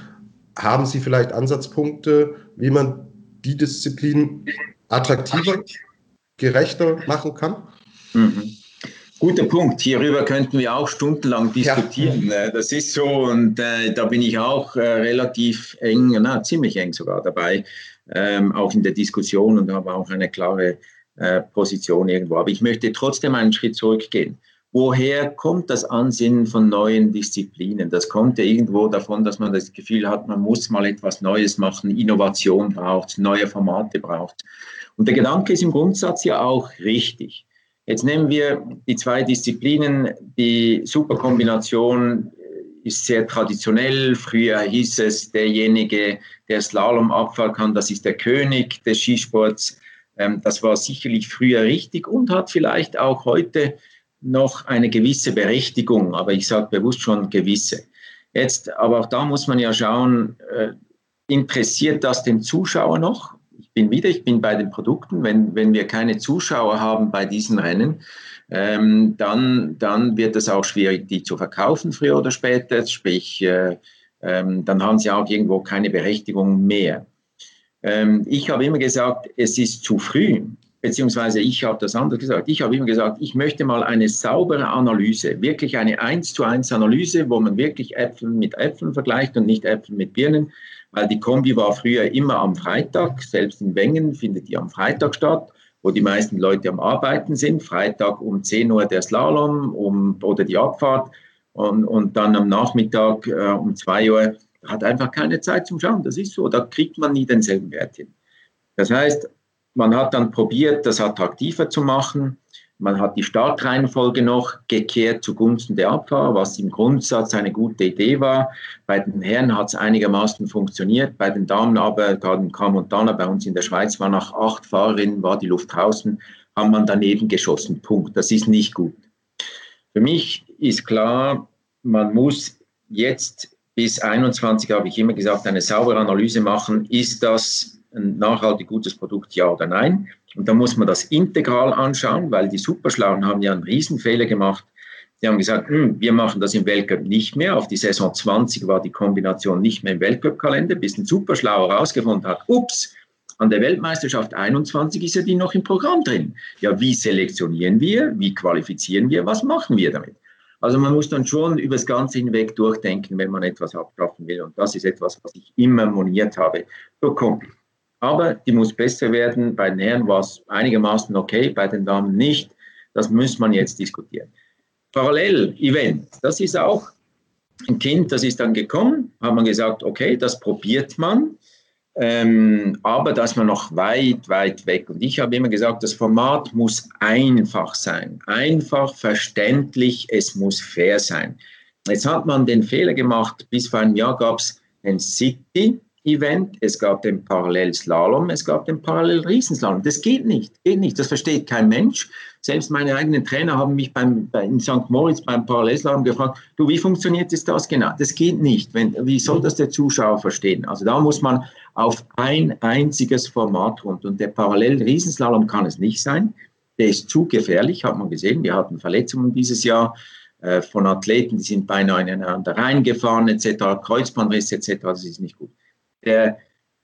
haben Sie vielleicht Ansatzpunkte, wie man die Disziplin attraktiver, gerechter machen kann? Mhm. Guter Punkt. Hierüber könnten wir auch stundenlang diskutieren. Ja. Äh, das ist so und äh, da bin ich auch äh, relativ eng, na, ziemlich eng sogar dabei, ähm, auch in der Diskussion und habe auch eine klare äh, Position irgendwo. Aber ich möchte trotzdem einen Schritt zurückgehen. Woher kommt das Ansinnen von neuen Disziplinen? Das kommt ja irgendwo davon, dass man das Gefühl hat, man muss mal etwas Neues machen, Innovation braucht, neue Formate braucht. Und der Gedanke ist im Grundsatz ja auch richtig. Jetzt nehmen wir die zwei Disziplinen. Die Superkombination ist sehr traditionell. Früher hieß es, derjenige, der Slalom abfahren kann, das ist der König des Skisports. Ähm, das war sicherlich früher richtig und hat vielleicht auch heute noch eine gewisse Berechtigung, aber ich sage bewusst schon gewisse. Jetzt, aber auch da muss man ja schauen, äh, interessiert das den Zuschauer noch? Bin wieder, ich bin bei den Produkten. Wenn, wenn wir keine Zuschauer haben bei diesen Rennen, ähm, dann, dann wird es auch schwierig, die zu verkaufen, früher oder später. Sprich, äh, ähm, dann haben sie auch irgendwo keine Berechtigung mehr. Ähm, ich habe immer gesagt, es ist zu früh, beziehungsweise ich habe das anders gesagt. Ich habe immer gesagt, ich möchte mal eine saubere Analyse, wirklich eine 1 zu 1 Analyse, wo man wirklich Äpfel mit Äpfeln vergleicht und nicht Äpfel mit Birnen weil die Kombi war früher immer am Freitag, selbst in Wengen findet die am Freitag statt, wo die meisten Leute am Arbeiten sind. Freitag um 10 Uhr der Slalom um, oder die Abfahrt und, und dann am Nachmittag äh, um 2 Uhr hat einfach keine Zeit zum Schauen. Das ist so, da kriegt man nie denselben Wert hin. Das heißt, man hat dann probiert, das attraktiver zu machen. Man hat die Startreihenfolge noch gekehrt zugunsten der Abfahrer, was im Grundsatz eine gute Idee war. Bei den Herren hat es einigermaßen funktioniert, bei den Damen aber, gerade in Camontana, bei uns in der Schweiz, war nach acht Fahrerinnen, war die Luft draußen, haben man daneben geschossen. Punkt. Das ist nicht gut. Für mich ist klar, man muss jetzt bis 21, habe ich immer gesagt, eine saubere Analyse machen. Ist das ein nachhaltig gutes Produkt, ja oder nein? Und da muss man das integral anschauen, weil die Superschlauen haben ja einen Riesenfehler gemacht. Die haben gesagt, hm, wir machen das im Weltcup nicht mehr. Auf die Saison 20 war die Kombination nicht mehr im Weltcup-Kalender, bis ein Superschlauer herausgefunden hat, ups, an der Weltmeisterschaft 21 ist ja die noch im Programm drin. Ja, wie selektionieren wir? Wie qualifizieren wir? Was machen wir damit? Also man muss dann schon über das Ganze hinweg durchdenken, wenn man etwas abschaffen will. Und das ist etwas, was ich immer moniert habe. So aber die muss besser werden. Bei den Herren war es einigermaßen okay, bei den Damen nicht. Das muss man jetzt diskutieren. Parallel-Event, das ist auch ein Kind, das ist dann gekommen, hat man gesagt, okay, das probiert man, ähm, aber ist man noch weit, weit weg. Und ich habe immer gesagt, das Format muss einfach sein, einfach, verständlich, es muss fair sein. Jetzt hat man den Fehler gemacht, bis vor einem Jahr gab es ein City, Event, es gab den Parallelslalom, es gab den Parallel-Riesenslalom. Das geht nicht, geht nicht, das versteht kein Mensch. Selbst meine eigenen Trainer haben mich beim, bei, in St. Moritz beim Parallelslalom gefragt, du, wie funktioniert das, das genau? Das geht nicht. Wenn, wie soll das der Zuschauer verstehen? Also da muss man auf ein einziges Format runter. Und der Parallel-Riesenslalom kann es nicht sein. Der ist zu gefährlich, hat man gesehen. Wir hatten Verletzungen dieses Jahr äh, von Athleten, die sind beinahe ineinander reingefahren, etc., Kreuzbandriss, etc. Das ist nicht gut. Der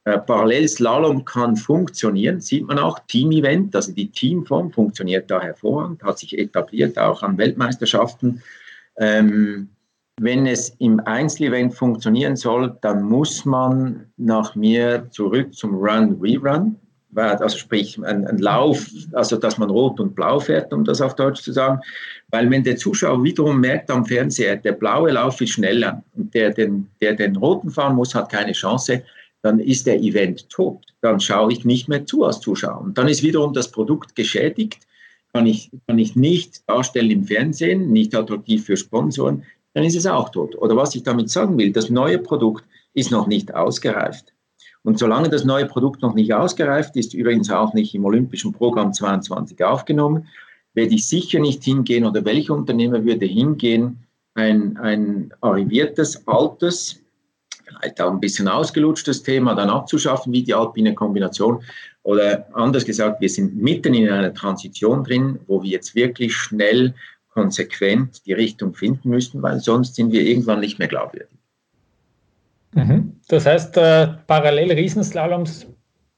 Äh, Parallelslalom kann funktionieren, sieht man auch. Team-Event, also die Teamform funktioniert da hervorragend, hat sich etabliert, auch an Weltmeisterschaften. Ähm, wenn es im Einzelevent funktionieren soll, dann muss man nach mir zurück zum Run-Rerun, also sprich ein, ein, Lauf, also dass man rot und blau fährt, um das auf Deutsch zu sagen. Weil wenn der Zuschauer wiederum merkt am Fernseher, der blaue Lauf ist schneller und der den, der den roten fahren muss, hat keine Chance, dann ist der Event tot. Dann schaue ich nicht mehr zu als Zuschauer. Und dann ist wiederum das Produkt geschädigt, kann ich, kann ich nicht darstellen im Fernsehen, nicht attraktiv für Sponsoren, dann ist es auch tot. Oder was ich damit sagen will, das neue Produkt ist noch nicht ausgereift. Und solange das neue Produkt noch nicht ausgereift ist, übrigens auch nicht im Olympischen Programm 22 aufgenommen, werde ich sicher nicht hingehen oder welcher Unternehmer würde hingehen, ein, ein arriviertes, altes, vielleicht auch ein bisschen ausgelutschtes Thema dann abzuschaffen, wie die alpine Kombination. Oder anders gesagt, wir sind mitten in einer Transition drin, wo wir jetzt wirklich schnell, konsequent die Richtung finden müssen, weil sonst sind wir irgendwann nicht mehr glaubwürdig. Mhm. Das heißt, äh, parallel Riesenslaloms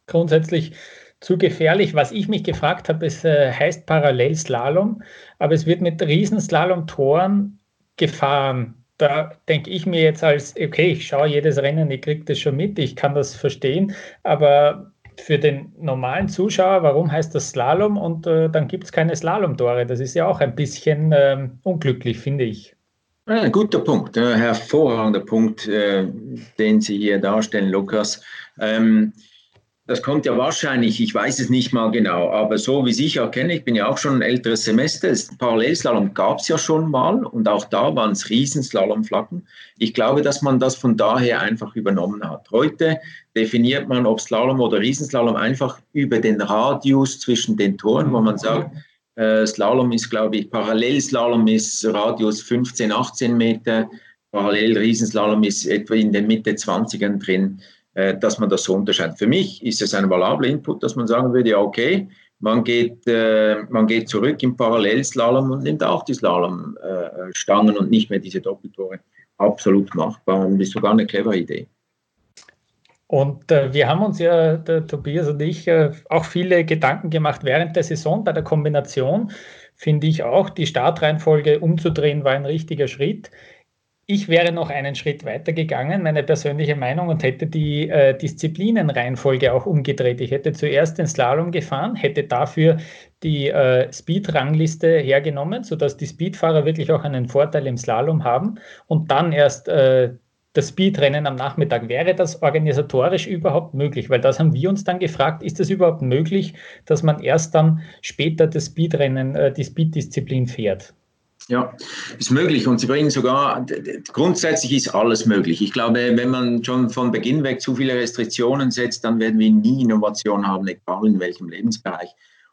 grundsätzlich zu gefährlich. Was ich mich gefragt habe, es äh, heißt Parallelslalom, aber es wird mit Riesenslalom-Toren gefahren da denke ich mir jetzt als, okay, ich schaue jedes Rennen, ich kriege das schon mit, ich kann das verstehen, aber für den normalen Zuschauer, warum heißt das Slalom und äh, dann gibt es keine Slalom-Tore? Das ist ja auch ein bisschen ähm, unglücklich, finde ich. Ein guter Punkt, ein hervorragender Punkt, äh, den Sie hier darstellen, Lukas. Ähm, das kommt ja wahrscheinlich, ich weiß es nicht mal genau, aber so wie ich auch kenne, ich bin ja auch schon ein älteres Semester, Parallelslalom gab es ja schon mal und auch da waren es Riesenslalomflaggen. Ich glaube, dass man das von daher einfach übernommen hat. Heute definiert man, ob Slalom oder Riesenslalom, einfach über den Radius zwischen den Toren, wo man sagt, äh, Slalom ist, glaube ich, Parallelslalom ist Radius 15, 18 Meter, Parallel Riesenslalom ist etwa in den Mitte 20ern drin. Äh, dass man das so unterscheidet. Für mich ist es ein valabler Input, dass man sagen würde, ja, okay, man geht, äh, man geht zurück im Parallelslalom und nimmt auch die Slalomstangen und nicht mehr diese Doppeltore. Absolut machbar und ist sogar eine clevere Idee. Und äh, wir haben uns ja, der Tobias und ich, äh, auch viele Gedanken gemacht während der Saison bei der Kombination. Finde ich auch, die Startreihenfolge umzudrehen war ein richtiger Schritt. Ich wäre noch einen Schritt weiter gegangen, meine persönliche Meinung, und hätte die äh, Disziplinenreihenfolge auch umgedreht. Ich hätte zuerst den Slalom gefahren, hätte dafür die äh, Speed-Rangliste hergenommen, sodass die Speedfahrer wirklich auch einen Vorteil im Slalom haben und dann erst äh, das Speedrennen am Nachmittag. Wäre das organisatorisch überhaupt möglich? Weil das haben wir uns dann gefragt, ist es überhaupt möglich, dass man erst dann später das Speedrennen, äh, die Speed-Disziplin fährt? Ja, ist möglich und sie bringen sogar, grundsätzlich ist alles möglich. Ich glaube, wenn man schon von Beginn weg zu viele Restriktionen setzt, dann werden wir nie Innovation haben, egal in welchem Lebensbereich.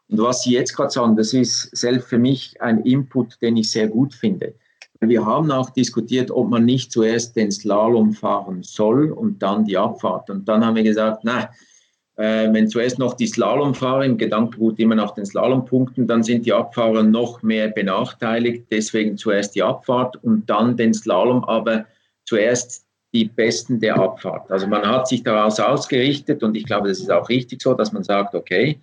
Und was Sie jetzt gerade sagen, das ist selbst für mich ein Input, den ich sehr gut finde. Wir haben auch diskutiert, ob man nicht zuerst den Slalom fahren soll und dann die Abfahrt. Und dann haben wir gesagt, nein, äh, wenn zuerst noch die Slalomfahrer im Gedankengut immer nach den Slalompunkten, dann sind die Abfahrer noch mehr benachteiligt. Deswegen zuerst die Abfahrt und dann den Slalom, aber zuerst die Besten der Abfahrt. Also man hat sich daraus ausgerichtet und ich glaube, das ist auch richtig so, dass man sagt, okay,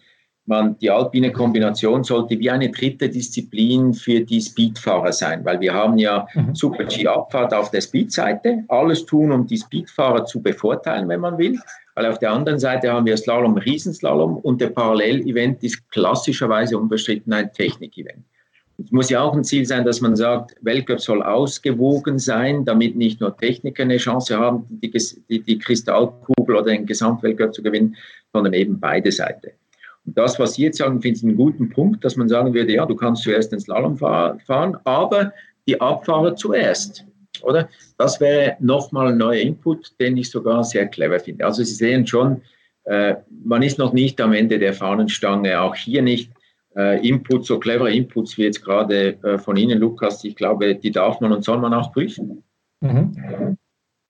man, die alpine Kombination sollte wie eine dritte Disziplin für die Speedfahrer sein, weil wir haben ja mhm. Super-G-Abfahrt auf der Speedseite, alles tun, um die Speedfahrer zu bevorteilen, wenn man will. Weil auf der anderen Seite haben wir Slalom, Riesenslalom und der Parallel-Event ist klassischerweise unbestritten ein Technik-Event. Es muss ja auch ein Ziel sein, dass man sagt, Weltcup soll ausgewogen sein, damit nicht nur Techniker eine Chance haben, die, die, die Kristallkugel oder den Gesamtweltcup zu gewinnen, sondern eben beide Seiten. Das, was Sie jetzt sagen, finde ich einen guten Punkt, dass man sagen würde, ja, du kannst zuerst den Slalom fahren, aber die Abfahrer zuerst oder? Das wäre nochmal ein neuer Input, den ich sogar sehr clever finde. Also Sie sehen schon, äh, man ist noch nicht am Ende der Fahnenstange, auch hier nicht. Äh, Inputs, so clevere Inputs wie jetzt gerade äh, von Ihnen, Lukas, ich glaube, die darf man und soll man auch prüfen. Mhm.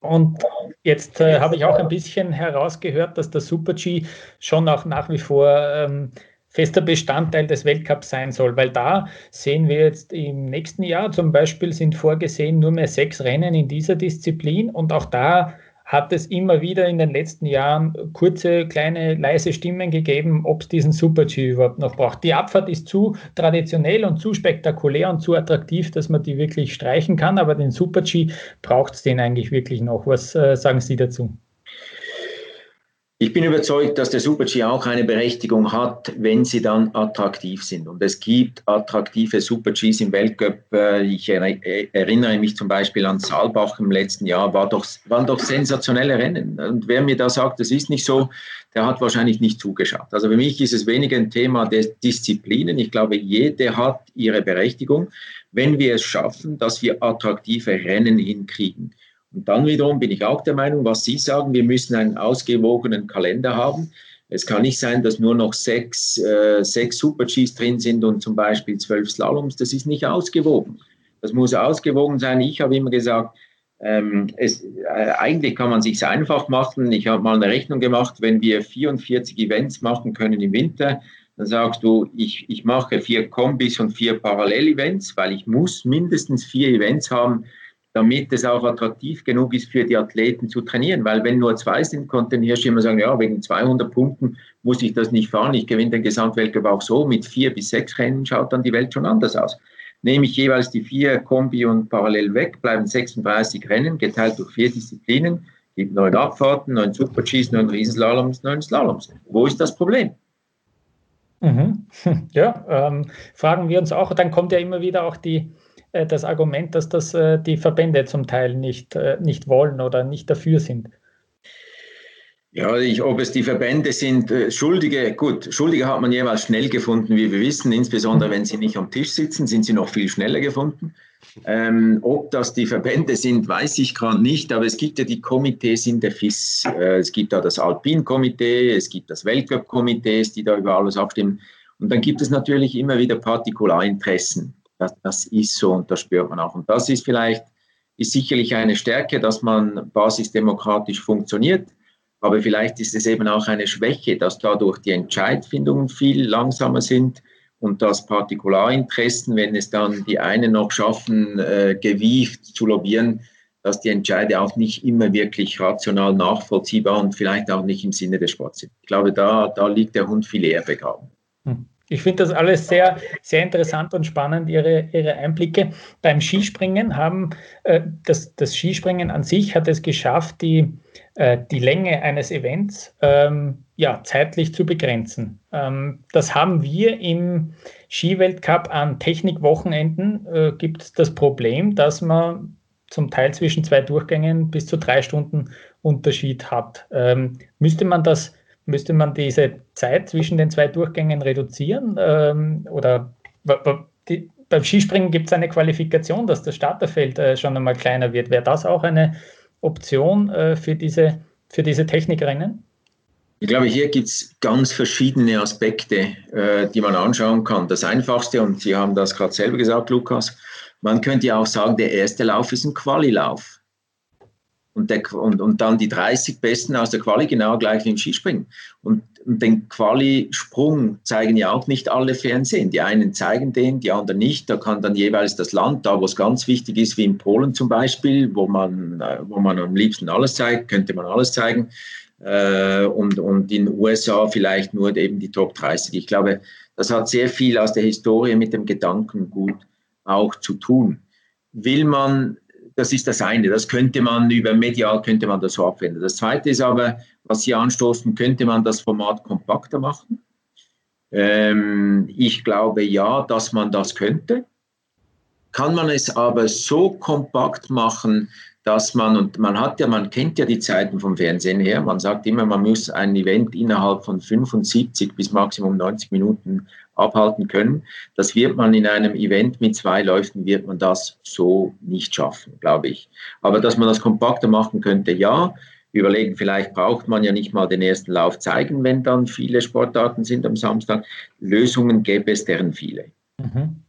Und jetzt äh, habe ich auch ein bisschen herausgehört, dass der Super G schon auch nach wie vor ähm, fester Bestandteil des Weltcups sein soll, weil da sehen wir jetzt im nächsten Jahr zum Beispiel sind vorgesehen nur mehr sechs Rennen in dieser Disziplin und auch da hat es immer wieder in den letzten Jahren kurze, kleine, leise Stimmen gegeben, ob es diesen Super-G überhaupt noch braucht. Die Abfahrt ist zu traditionell und zu spektakulär und zu attraktiv, dass man die wirklich streichen kann, aber den Super-G braucht es den eigentlich wirklich noch. Was äh, sagen Sie dazu? Ich bin überzeugt, dass der Super-G auch eine Berechtigung hat, wenn sie dann attraktiv sind. Und es gibt attraktive Super-Gs im Weltcup. Äh, ich erinnere mich zum Beispiel an Saalbach im letzten Jahr, war doch, waren doch sensationelle Rennen. Und wer mir da sagt, das ist nicht so, der hat wahrscheinlich nicht zugeschaut. Also für mich ist es weniger ein Thema der Disziplinen. Ich glaube, jede hat ihre Berechtigung, wenn wir es schaffen, dass wir attraktive Rennen hinkriegen. Und dann wiederum bin ich auch der Meinung, was Sie sagen, wir müssen einen ausgewogenen Kalender haben. Es kann nicht sein, dass nur noch sechs, äh, sechs Super-Gs drin sind und zum Beispiel zwölf Slaloms. Das ist nicht ausgewogen. Das muss ausgewogen sein. Ich habe immer gesagt, ähm, es, äh, eigentlich kann man sich einfach machen. Ich habe mal eine Rechnung gemacht, wenn wir 44 Events machen können im Winter, dann sagst du, ich, ich mache vier Kombis und vier Parallel-Events, weil ich muss mindestens vier Events haben, damit es auch attraktiv genug ist für die Athleten zu trainieren. Weil wenn nur zwei sind, konnte ein Hirsch immer sagen, ja, wegen 200 Punkten muss ich das nicht fahren, ich gewinne den Gesamtweltcup auch so. Mit vier bis sechs Rennen schaut dann die Welt schon anders aus. Nehme ich jeweils die vier Kombi und parallel weg, bleiben 36 Rennen, geteilt durch vier Disziplinen, gibt neun Abfahrten, neun Super-Gs, neun Riesenslaloms, neun Slaloms. Wo ist das Problem? Mhm. Ja, ähm, fragen wir uns auch. Dann kommt ja immer wieder auch die, das Argument, dass das äh, die Verbände zum Teil nicht, äh, nicht wollen oder nicht dafür sind. Ja, ich, ob es die Verbände sind, Schuldige, gut, Schuldige hat man jeweils schnell gefunden, wie wir wissen, insbesondere wenn sie nicht am Tisch sitzen, sind sie noch viel schneller gefunden. Ähm, ob das die Verbände sind, weiß ich gerade nicht, aber es gibt ja die Komitees in der FIS. Äh, es gibt da das Alpin-Komitee, es gibt das Weltcup-Komitee, die da über alles abstimmen. Und dann gibt es natürlich immer wieder Partikularinteressen. Das, das ist so und das spürt man auch. Und das ist vielleicht, ist sicherlich eine Stärke, dass man basisdemokratisch funktioniert. Aber vielleicht ist es eben auch eine Schwäche, dass dadurch die Entscheidfindungen viel langsamer sind und dass Partikularinteressen, wenn es dann die einen noch schaffen, äh, gewieft zu lobbyieren, dass die Entscheide auch nicht immer wirklich rational nachvollziehbar und vielleicht auch nicht im Sinne des Sports sind. Ich glaube, da, da liegt der Hund viel eher begraben. Hm. Ich finde das alles sehr, sehr interessant und spannend, Ihre, Ihre Einblicke. Beim Skispringen haben äh, das, das Skispringen an sich hat es geschafft, die, äh, die Länge eines Events ähm, ja, zeitlich zu begrenzen. Ähm, das haben wir im Skiweltcup an Technikwochenenden. Äh, gibt das Problem, dass man zum Teil zwischen zwei Durchgängen bis zu drei Stunden Unterschied hat. Ähm, müsste man das Müsste man diese Zeit zwischen den zwei Durchgängen reduzieren? Ähm, oder die, beim Skispringen gibt es eine Qualifikation, dass das Starterfeld äh, schon einmal kleiner wird. Wäre das auch eine Option äh, für, diese, für diese Technikrennen? Ich glaube, hier gibt es ganz verschiedene Aspekte, äh, die man anschauen kann. Das Einfachste, und Sie haben das gerade selber gesagt, Lukas, man könnte ja auch sagen, der erste Lauf ist ein Qualilauf und, der, und, und dann die 30 Besten aus der Quali genau gleich wie im Skispringen. Und, und den Quali-Sprung zeigen ja auch nicht alle Fernsehen. Die einen zeigen den, die anderen nicht. Da kann dann jeweils das Land, da wo es ganz wichtig ist, wie in Polen zum Beispiel, wo man, äh, wo man am liebsten alles zeigt, könnte man alles zeigen. Äh, und, und in den USA vielleicht nur eben die Top 30. Ich glaube, das hat sehr viel aus der Historie mit dem Gedankengut auch zu tun. Will man das ist das eine. Das könnte man über medial könnte man das so abwenden. Das zweite ist aber, was Sie anstoßen, könnte man das Format kompakter machen? Ähm, ich glaube ja, dass man das könnte. Kann man es aber so kompakt machen, dass man, und man hat ja, man kennt ja die Zeiten vom Fernsehen her, man sagt immer, man muss ein Event innerhalb von 75 bis maximum 90 Minuten abhalten können. Das wird man in einem Event mit zwei Läufen, wird man das so nicht schaffen, glaube ich. Aber dass man das kompakter machen könnte, ja. Überlegen, vielleicht braucht man ja nicht mal den ersten Lauf zeigen, wenn dann viele Sportarten sind am Samstag. Lösungen gäbe es deren viele. Mhm.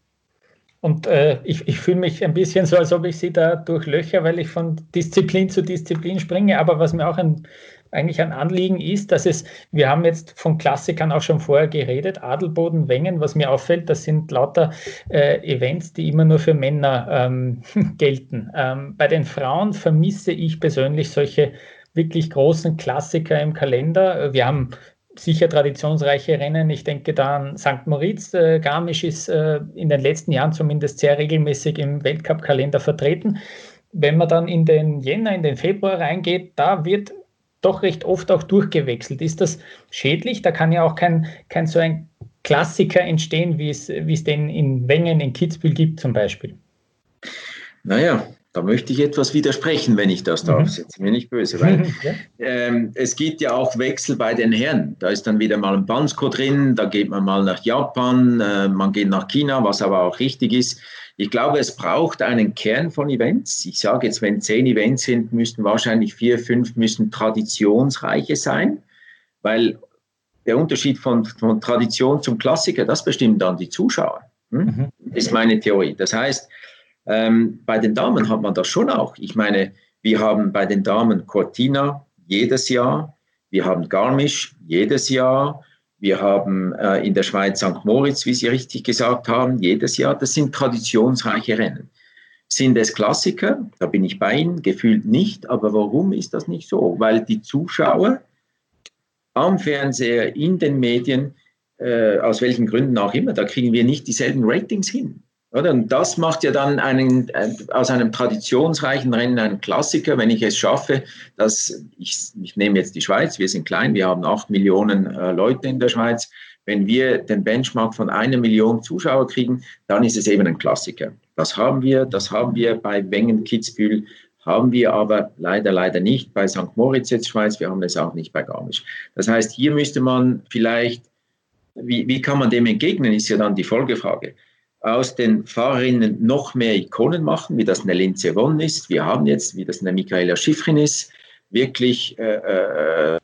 Und äh, ich, ich fühle mich ein bisschen so, als ob ich sie da durchlöcher, weil ich von Disziplin zu Disziplin springe. Aber was mir auch ein, eigentlich ein Anliegen ist, dass es, wir haben jetzt von Klassikern auch schon vorher geredet, Adelboden, Wengen, was mir auffällt, das sind lauter äh, Events, die immer nur für Männer ähm, gelten. Ähm, bei den Frauen vermisse ich persönlich solche wirklich großen Klassiker im Kalender. Wir haben sicher traditionsreiche Rennen. Ich denke da an St. Moritz. Äh, Garmisch ist äh, in den letzten Jahren zumindest sehr regelmäßig im Weltcup-Kalender vertreten. Wenn man dann in den Jänner, in den Februar reingeht, da wird doch recht oft auch durchgewechselt. Ist das schädlich? Da kann ja auch kein, kein so ein Klassiker entstehen, wie es, wie es den in Wengen, in Kitzbühel gibt zum Beispiel. Naja, da möchte ich etwas widersprechen, wenn ich das darf. Mhm. Sind mir nicht böse, weil ja. ähm, es gibt ja auch Wechsel bei den Herren. Da ist dann wieder mal ein Bansko drin, da geht man mal nach Japan, äh, man geht nach China, was aber auch richtig ist. Ich glaube, es braucht einen Kern von Events. Ich sage jetzt, wenn zehn Events sind, müssten wahrscheinlich vier, fünf müssen traditionsreiche sein, weil der Unterschied von, von Tradition zum Klassiker, das bestimmen dann die Zuschauer. Hm? Mhm. Ist meine Theorie. Das heißt, ähm, bei den Damen hat man das schon auch. Ich meine, wir haben bei den Damen Cortina jedes Jahr, wir haben Garmisch jedes Jahr, wir haben äh, in der Schweiz St. Moritz, wie Sie richtig gesagt haben, jedes Jahr. Das sind traditionsreiche Rennen. Sind es Klassiker? Da bin ich bei Ihnen, gefühlt nicht. Aber warum ist das nicht so? Weil die Zuschauer am Fernseher, in den Medien, äh, aus welchen Gründen auch immer, da kriegen wir nicht dieselben Ratings hin. Oder? Und das macht ja dann einen, äh, aus einem traditionsreichen Rennen einen Klassiker, wenn ich es schaffe, dass ich, ich nehme jetzt die Schweiz, wir sind klein, wir haben acht Millionen äh, Leute in der Schweiz. Wenn wir den Benchmark von einer Million Zuschauer kriegen, dann ist es eben ein Klassiker. Das haben wir, das haben wir bei Wengen Kitzbühel, haben wir aber leider, leider nicht bei St. Moritz jetzt Schweiz, wir haben es auch nicht bei Garmisch. Das heißt, hier müsste man vielleicht, wie, wie kann man dem entgegnen, ist ja dann die Folgefrage aus den Fahrerinnen noch mehr Ikonen machen, wie das eine Linze Won ist. Wir haben jetzt, wie das eine Michaela Schifrin ist, wirklich äh, äh,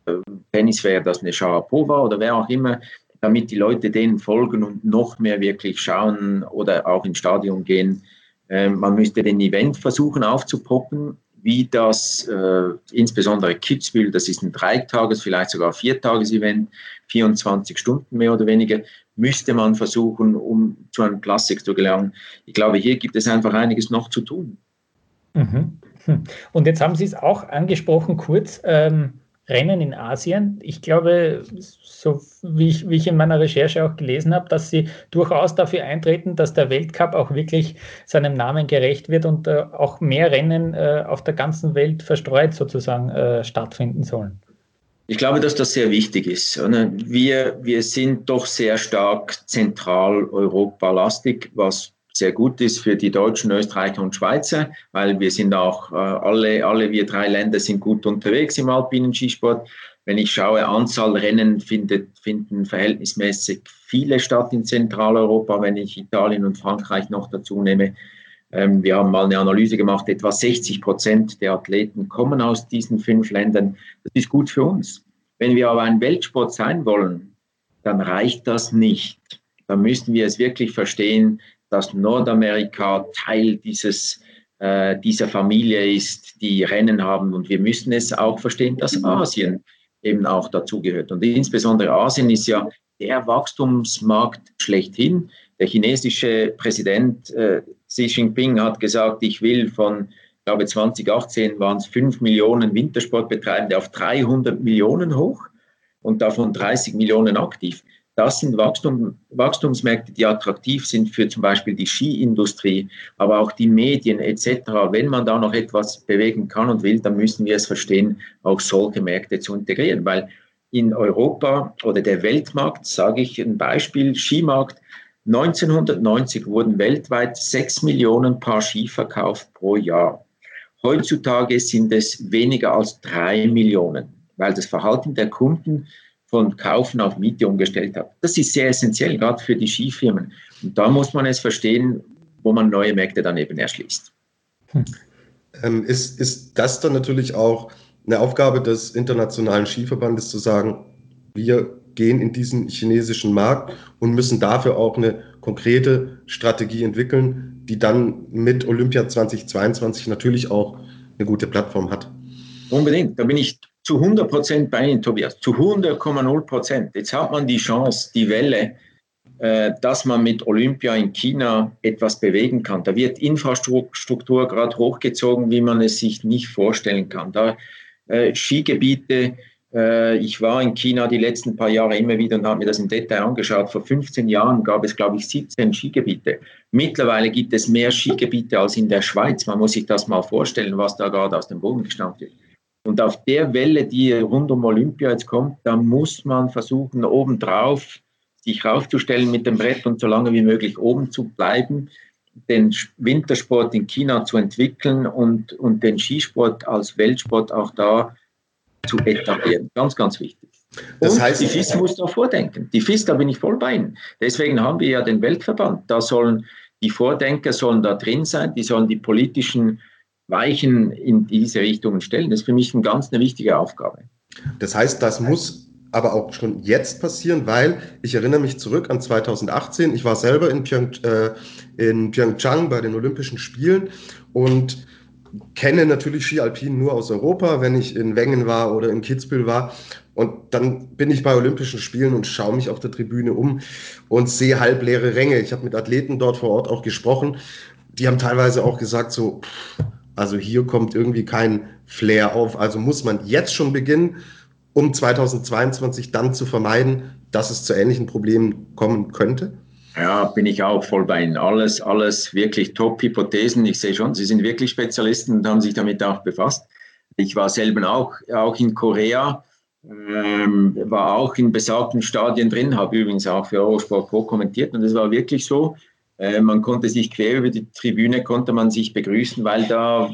Tennis wäre das eine Sharapova oder wer auch immer, damit die Leute denen folgen und noch mehr wirklich schauen oder auch ins Stadion gehen. Äh, man müsste den Event versuchen aufzupoppen, wie das äh, insbesondere Kitzbühel, das ist ein Dreitages-, vielleicht sogar Viertages-Event, 24 Stunden mehr oder weniger, müsste man versuchen, um zu einem Klassik zu gelangen. Ich glaube, hier gibt es einfach einiges noch zu tun. Mhm. Hm. Und jetzt haben Sie es auch angesprochen, kurz, ähm, Rennen in Asien. Ich glaube, so wie ich, wie ich in meiner Recherche auch gelesen habe, dass Sie durchaus dafür eintreten, dass der Weltcup auch wirklich seinem Namen gerecht wird und äh, auch mehr Rennen äh, auf der ganzen Welt verstreut sozusagen äh, stattfinden sollen. Ich glaube, dass das sehr wichtig ist. Wir, wir sind doch sehr stark Zentraleuropa-lastig, was sehr gut ist für die Deutschen, Österreicher und Schweizer, weil wir sind auch, äh, alle, alle wir drei Länder sind gut unterwegs im alpinen Skisport. Wenn ich schaue, Anzahl Rennen findet, finden verhältnismäßig viele statt in Zentraleuropa, wenn ich Italien und Frankreich noch dazu nehme. Ähm, wir haben mal eine Analyse gemacht, etwa 60 Prozent der Athleten kommen aus diesen fünf Ländern. Das ist gut für uns. Wenn wir aber ein Weltsport sein wollen, dann reicht das nicht. Dann müssen wir es wirklich verstehen, dass Nordamerika Teil dieses, äh, dieser Familie ist, die Rennen haben. Und wir müssen es auch verstehen, dass Asien eben auch dazugehört. Und insbesondere Asien ist ja der Wachstumsmarkt schlechthin. Der chinesische Präsident äh, Xi Jinping hat gesagt, ich will von, ich glaube 2018 waren es 5 Millionen Wintersportbetreibende auf 300 Millionen hoch und davon 30 Millionen aktiv. Das sind Wachstum, Wachstumsmärkte, die attraktiv sind für zum Beispiel die Skiindustrie, aber auch die Medien etc. Wenn man da noch etwas bewegen kann und will, dann müssen wir es verstehen, auch solche Märkte zu integrieren, weil in Europa oder der Weltmarkt, sage ich ein Beispiel, Skimarkt, 1990 wurden weltweit 6 Millionen Paar Ski verkauft pro Jahr. Heutzutage sind es weniger als 3 Millionen, weil das Verhalten der Kunden von Kaufen auf Miete umgestellt hat. Das ist sehr essentiell, gerade für die Skifirmen. Und da muss man es verstehen, wo man neue Märkte dann eben erschließt. Hm. Ähm, ist, ist das dann natürlich auch eine Aufgabe des Internationalen Skiverbandes zu sagen, wir gehen in diesen chinesischen Markt und müssen dafür auch eine konkrete Strategie entwickeln, die dann mit Olympia 2022 natürlich auch eine gute Plattform hat. Unbedingt, da bin ich zu 100 Prozent bei Ihnen, Tobias, zu 100,0 Prozent. Jetzt hat man die Chance, die Welle, äh, dass man mit Olympia in China etwas bewegen kann. Da wird Infrastruktur gerade hochgezogen, wie man es sich nicht vorstellen kann. Da äh, Skigebiete. Äh, ich war in China die letzten paar Jahre immer wieder und habe mir das im Detail angeschaut. Vor 15 Jahren gab es, glaube ich, 17 Skigebiete. Mittlerweile gibt es mehr Skigebiete als in der Schweiz. Man muss sich das mal vorstellen, was da gerade aus dem Boden gestampft wird. Und auf der Welle, die rund um Olympia jetzt kommt, da muss man versuchen, obendrauf sich raufzustellen mit dem Brett und so lange wie möglich oben zu bleiben, den Wintersport in China zu entwickeln und, und den Skisport als Weltsport auch da zu etablieren. Ganz, ganz wichtig. Das und heißt, die FIS muss da vordenken. Die FIS, da bin ich voll bei Ihnen. Deswegen haben wir ja den Weltverband. Da sollen die Vordenker sollen da drin sein, die sollen die politischen Weichen in diese Richtungen stellen. Das ist für mich eine ganz eine wichtige Aufgabe. Das heißt, das muss aber auch schon jetzt passieren, weil ich erinnere mich zurück an 2018. Ich war selber in, Pyeong, äh, in Pyeongchang bei den Olympischen Spielen und kenne natürlich Ski Alpin nur aus Europa, wenn ich in Wengen war oder in Kitzbühel war. Und dann bin ich bei Olympischen Spielen und schaue mich auf der Tribüne um und sehe halbleere Ränge. Ich habe mit Athleten dort vor Ort auch gesprochen. Die haben teilweise auch gesagt, so, also hier kommt irgendwie kein Flair auf. Also muss man jetzt schon beginnen um 2022 dann zu vermeiden, dass es zu ähnlichen Problemen kommen könnte? Ja, bin ich auch voll bei Ihnen. Alles, alles wirklich Top-Hypothesen. Ich sehe schon, Sie sind wirklich Spezialisten und haben sich damit auch befasst. Ich war selber auch, auch in Korea, ähm, war auch in besagten Stadien drin, habe übrigens auch für Eurosport Pro kommentiert und es war wirklich so, äh, man konnte sich quer über die Tribüne, konnte man sich begrüßen, weil da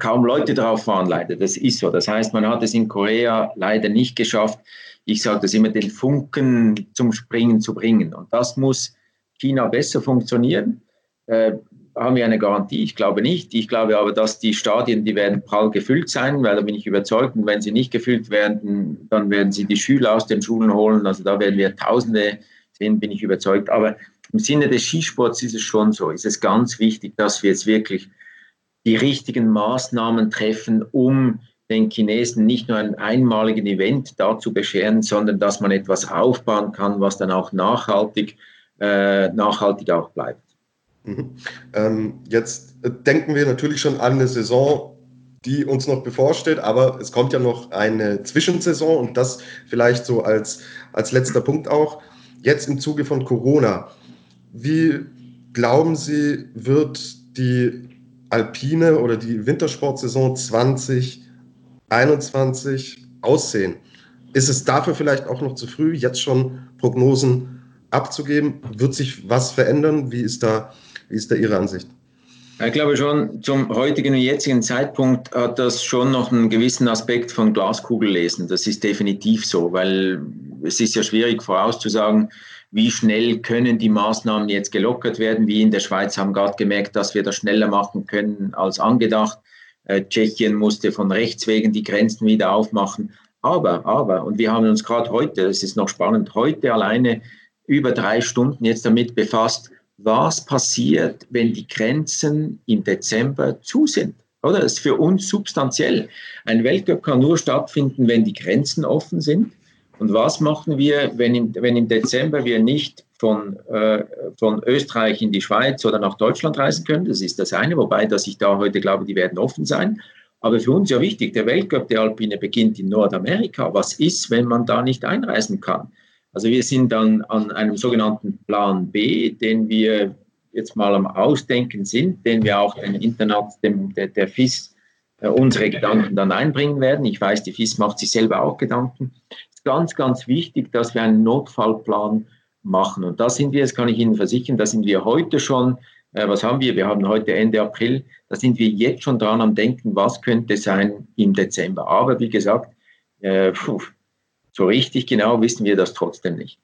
kaum Leute drauf fahren, leider. Das ist so. Das heißt, man hat es in Korea leider nicht geschafft. Ich sage das immer, den Funken zum Springen zu bringen. Und das muss China besser funktionieren. Äh, haben wir eine Garantie? Ich glaube nicht. Ich glaube aber, dass die Stadien, die werden prall gefüllt sein, weil da bin ich überzeugt. Und wenn sie nicht gefüllt werden, dann werden sie die Schüler aus den Schulen holen. Also da werden wir Tausende sehen, bin ich überzeugt. Aber im Sinne des Skisports ist es schon so. Ist es ganz wichtig, dass wir jetzt wirklich die richtigen Maßnahmen treffen, um den Chinesen nicht nur ein einmaligen Event dazu bescheren, sondern dass man etwas aufbauen kann, was dann auch nachhaltig, äh, nachhaltig auch bleibt. Mhm. Ähm, jetzt denken wir natürlich schon an eine Saison, die uns noch bevorsteht, aber es kommt ja noch eine Zwischensaison und das vielleicht so als, als letzter Punkt auch. Jetzt im Zuge von Corona, wie glauben Sie, wird die Alpine oder die Wintersportsaison 2021 aussehen? Ist es dafür vielleicht auch noch zu früh, jetzt schon Prognosen abzugeben? Wird sich was verändern? Wie ist da, wie ist da Ihre Ansicht? Ich glaube schon, zum heutigen und jetzigen Zeitpunkt hat das schon noch einen gewissen Aspekt von Glaskugellesen. Das ist definitiv so, weil es ist ja schwierig vorauszusagen, wie schnell können die Maßnahmen jetzt gelockert werden. Wir in der Schweiz haben gerade gemerkt, dass wir das schneller machen können als angedacht. Äh, Tschechien musste von rechts wegen die Grenzen wieder aufmachen. Aber, aber, und wir haben uns gerade heute, das ist noch spannend, heute alleine über drei Stunden jetzt damit befasst, was passiert, wenn die Grenzen im Dezember zu sind. Oder? Das ist für uns substanziell. Ein Weltcup kann nur stattfinden, wenn die Grenzen offen sind. Und was machen wir, wenn im, wenn im Dezember wir nicht von, äh, von Österreich in die Schweiz oder nach Deutschland reisen können? Das ist das eine, wobei, dass ich da heute glaube, die werden offen sein. Aber für uns ja wichtig, der Weltcup der Alpine beginnt in Nordamerika. Was ist, wenn man da nicht einreisen kann? Also wir sind dann an einem sogenannten Plan B, den wir jetzt mal am Ausdenken sind, den wir auch den Internat, dem, der, der FIS äh, unsere Gedanken dann einbringen werden. Ich weiß, die FIS macht sich selber auch Gedanken ganz, ganz wichtig, dass wir einen Notfallplan machen. Und da sind wir, das kann ich Ihnen versichern, da sind wir heute schon, äh, was haben wir? Wir haben heute Ende April, da sind wir jetzt schon dran am Denken, was könnte sein im Dezember. Aber wie gesagt, äh, so richtig genau wissen wir das trotzdem nicht.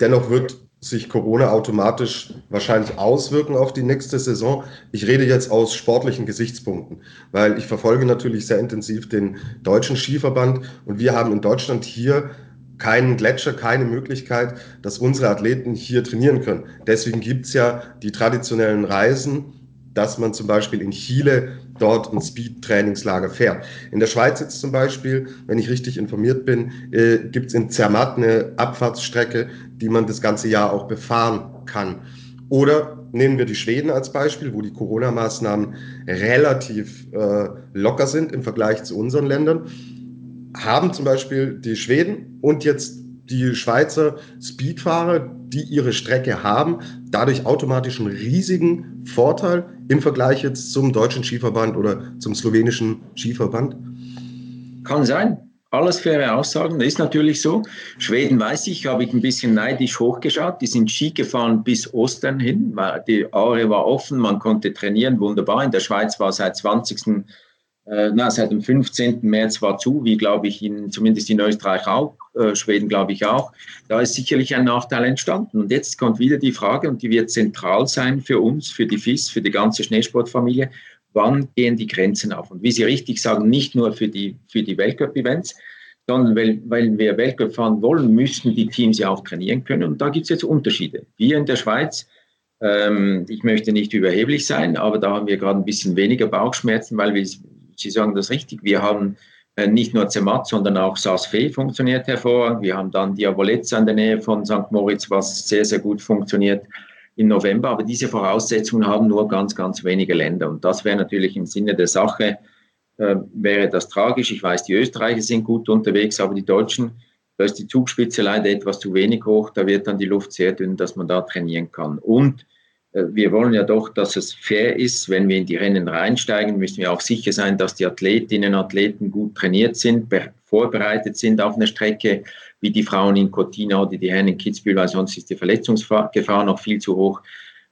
Dennoch wird sich Corona automatisch wahrscheinlich auswirken auf die nächste Saison. Ich rede jetzt aus sportlichen Gesichtspunkten, weil ich verfolge natürlich sehr intensiv den deutschen Skiverband und wir haben in Deutschland hier keinen Gletscher, keine Möglichkeit, dass unsere Athleten hier trainieren können. Deswegen gibt es ja die traditionellen Reisen, dass man zum Beispiel in Chile dort ein Speed-Trainingslager fährt. In der Schweiz jetzt zum Beispiel, wenn ich richtig informiert bin, äh, gibt es in Zermatt eine Abfahrtsstrecke, die man das ganze Jahr auch befahren kann. Oder nehmen wir die Schweden als Beispiel, wo die Corona-Maßnahmen relativ äh, locker sind im Vergleich zu unseren Ländern. Haben zum Beispiel die Schweden und jetzt die Schweizer Speedfahrer, die ihre Strecke haben, dadurch automatisch einen riesigen Vorteil im Vergleich jetzt zum deutschen Skiverband oder zum slowenischen Skiverband? Kann sein. Alles faire Aussagen, ist natürlich so. Schweden weiß ich, habe ich ein bisschen neidisch hochgeschaut. Die sind Ski gefahren bis Ostern hin, die Aare war offen, man konnte trainieren, wunderbar. In der Schweiz war seit 20. Äh, na, seit dem 15. März war zu, wie glaube ich in, zumindest in Österreich auch, äh, Schweden glaube ich auch. Da ist sicherlich ein Nachteil entstanden. Und jetzt kommt wieder die Frage, und die wird zentral sein für uns, für die FIS, für die ganze Schneesportfamilie wann gehen die Grenzen auf? Und wie Sie richtig sagen, nicht nur für die, für die Weltcup-Events, sondern weil, weil wir Weltcup fahren wollen, müssen die Teams ja auch trainieren können. Und da gibt es jetzt Unterschiede. Wir in der Schweiz, ähm, ich möchte nicht überheblich sein, aber da haben wir gerade ein bisschen weniger Bauchschmerzen, weil wir, Sie sagen das richtig, wir haben äh, nicht nur Zermatt, sondern auch Saas-Fee funktioniert hervorragend. Wir haben dann Diabolezza in der Nähe von St. Moritz, was sehr, sehr gut funktioniert im November. Aber diese Voraussetzungen haben nur ganz, ganz wenige Länder. Und das wäre natürlich im Sinne der Sache, äh, wäre das tragisch. Ich weiß, die Österreicher sind gut unterwegs, aber die Deutschen, da ist die Zugspitze leider etwas zu wenig hoch. Da wird dann die Luft sehr dünn, dass man da trainieren kann. Und wir wollen ja doch, dass es fair ist. Wenn wir in die Rennen reinsteigen, müssen wir auch sicher sein, dass die Athletinnen und Athleten gut trainiert sind, vorbereitet sind auf eine Strecke, wie die Frauen in Cortina oder die Herren in Kitzbühel, weil sonst ist die Verletzungsgefahr noch viel zu hoch.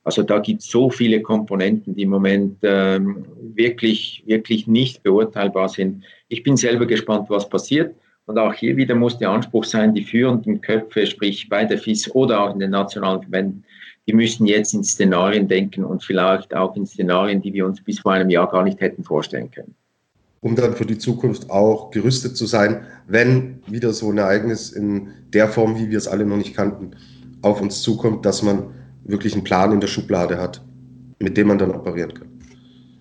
Also da gibt es so viele Komponenten, die im Moment ähm, wirklich, wirklich nicht beurteilbar sind. Ich bin selber gespannt, was passiert. Und auch hier wieder muss der Anspruch sein, die führenden Köpfe, sprich bei der FIS oder auch in den nationalen Verbänden, die müssen jetzt in Szenarien denken und vielleicht auch in Szenarien, die wir uns bis vor einem Jahr gar nicht hätten vorstellen können um dann für die Zukunft auch gerüstet zu sein, wenn wieder so ein Ereignis in der Form, wie wir es alle noch nicht kannten, auf uns zukommt, dass man wirklich einen Plan in der Schublade hat, mit dem man dann operieren kann.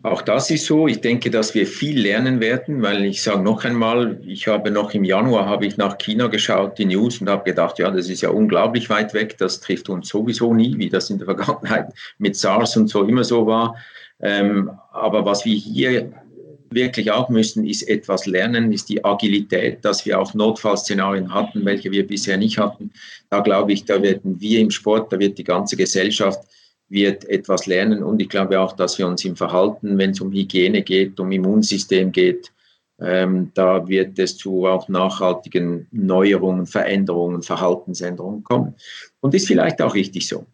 Auch das ist so. Ich denke, dass wir viel lernen werden, weil ich sage noch einmal, ich habe noch im Januar habe ich nach China geschaut, die News und habe gedacht, ja, das ist ja unglaublich weit weg. Das trifft uns sowieso nie, wie das in der Vergangenheit mit SARS und so immer so war. Ähm, aber was wir hier wirklich auch müssen, ist etwas lernen, ist die Agilität, dass wir auch Notfallszenarien hatten, welche wir bisher nicht hatten. Da glaube ich, da werden wir im Sport, da wird die ganze Gesellschaft wird etwas lernen und ich glaube auch, dass wir uns im Verhalten, wenn es um Hygiene geht, um Immunsystem geht, ähm, da wird es zu auch nachhaltigen Neuerungen, Veränderungen, Verhaltensänderungen kommen. Und ist vielleicht auch richtig so.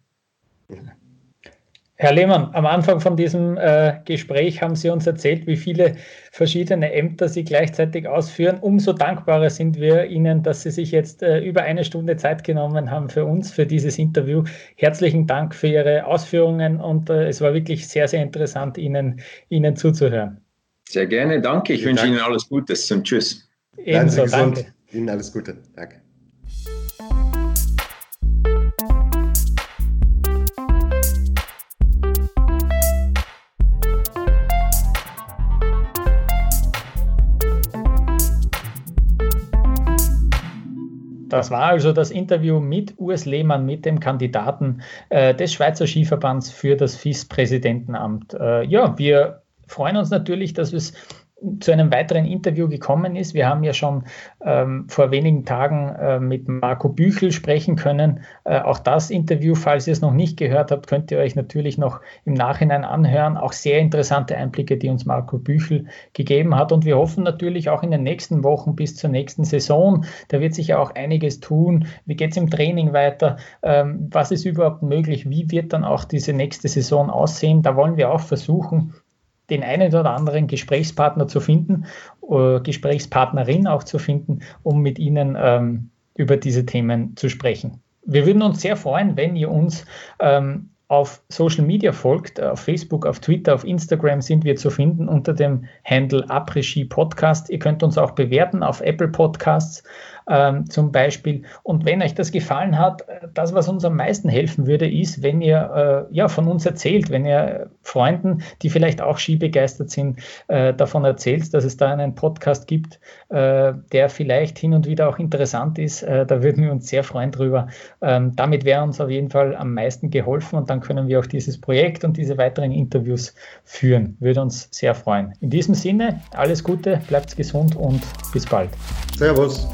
Herr Lehmann, am Anfang von diesem äh, Gespräch haben Sie uns erzählt, wie viele verschiedene Ämter Sie gleichzeitig ausführen. Umso dankbarer sind wir Ihnen, dass Sie sich jetzt äh, über eine Stunde Zeit genommen haben für uns, für dieses Interview. Herzlichen Dank für Ihre Ausführungen und äh, es war wirklich sehr, sehr interessant, Ihnen, Ihnen zuzuhören. Sehr gerne, danke. Ich wünsche. Ihnen alles Gute und tschüss. Ebenso, danke. Ihnen alles Gute. Danke. Das war also das Interview mit Urs Lehmann, mit dem Kandidaten äh, des Schweizer Skiverbands für das FIS-Präsidentenamt. Äh, ja, wir freuen uns natürlich, dass es zu einem weiteren Interview gekommen ist. Wir haben ja schon ähm, vor wenigen Tagen äh, mit Marco Büchel sprechen können. Äh, auch das Interview, falls ihr es noch nicht gehört habt, könnt ihr euch natürlich noch im Nachhinein anhören. Auch sehr interessante Einblicke, die uns Marco Büchel gegeben hat. Und wir hoffen natürlich auch in den nächsten Wochen bis zur nächsten Saison. Da wird sich ja auch einiges tun. Wie geht es im Training weiter? Ähm, was ist überhaupt möglich? Wie wird dann auch diese nächste Saison aussehen? Da wollen wir auch versuchen, den einen oder anderen Gesprächspartner zu finden, äh, Gesprächspartnerin auch zu finden, um mit ihnen ähm, über diese Themen zu sprechen. Wir würden uns sehr freuen, wenn ihr uns ähm, auf Social Media folgt, auf Facebook, auf Twitter, auf Instagram sind wir zu finden unter dem Handle Après Podcast. Ihr könnt uns auch bewerten auf Apple Podcasts ähm, zum Beispiel. Und wenn euch das gefallen hat, das, was uns am meisten helfen würde, ist, wenn ihr äh, ja, von uns erzählt, wenn ihr Freunden, die vielleicht auch skibegeistert sind, äh, davon erzählt, dass es da einen Podcast gibt, äh, der vielleicht hin und wieder auch interessant ist. Äh, da würden wir uns sehr freuen drüber. Ähm, damit wäre uns auf jeden Fall am meisten geholfen und dann können wir auch dieses Projekt und diese weiteren Interviews führen. Würde uns sehr freuen. In diesem Sinne, alles Gute, bleibt gesund und bis bald. Servus.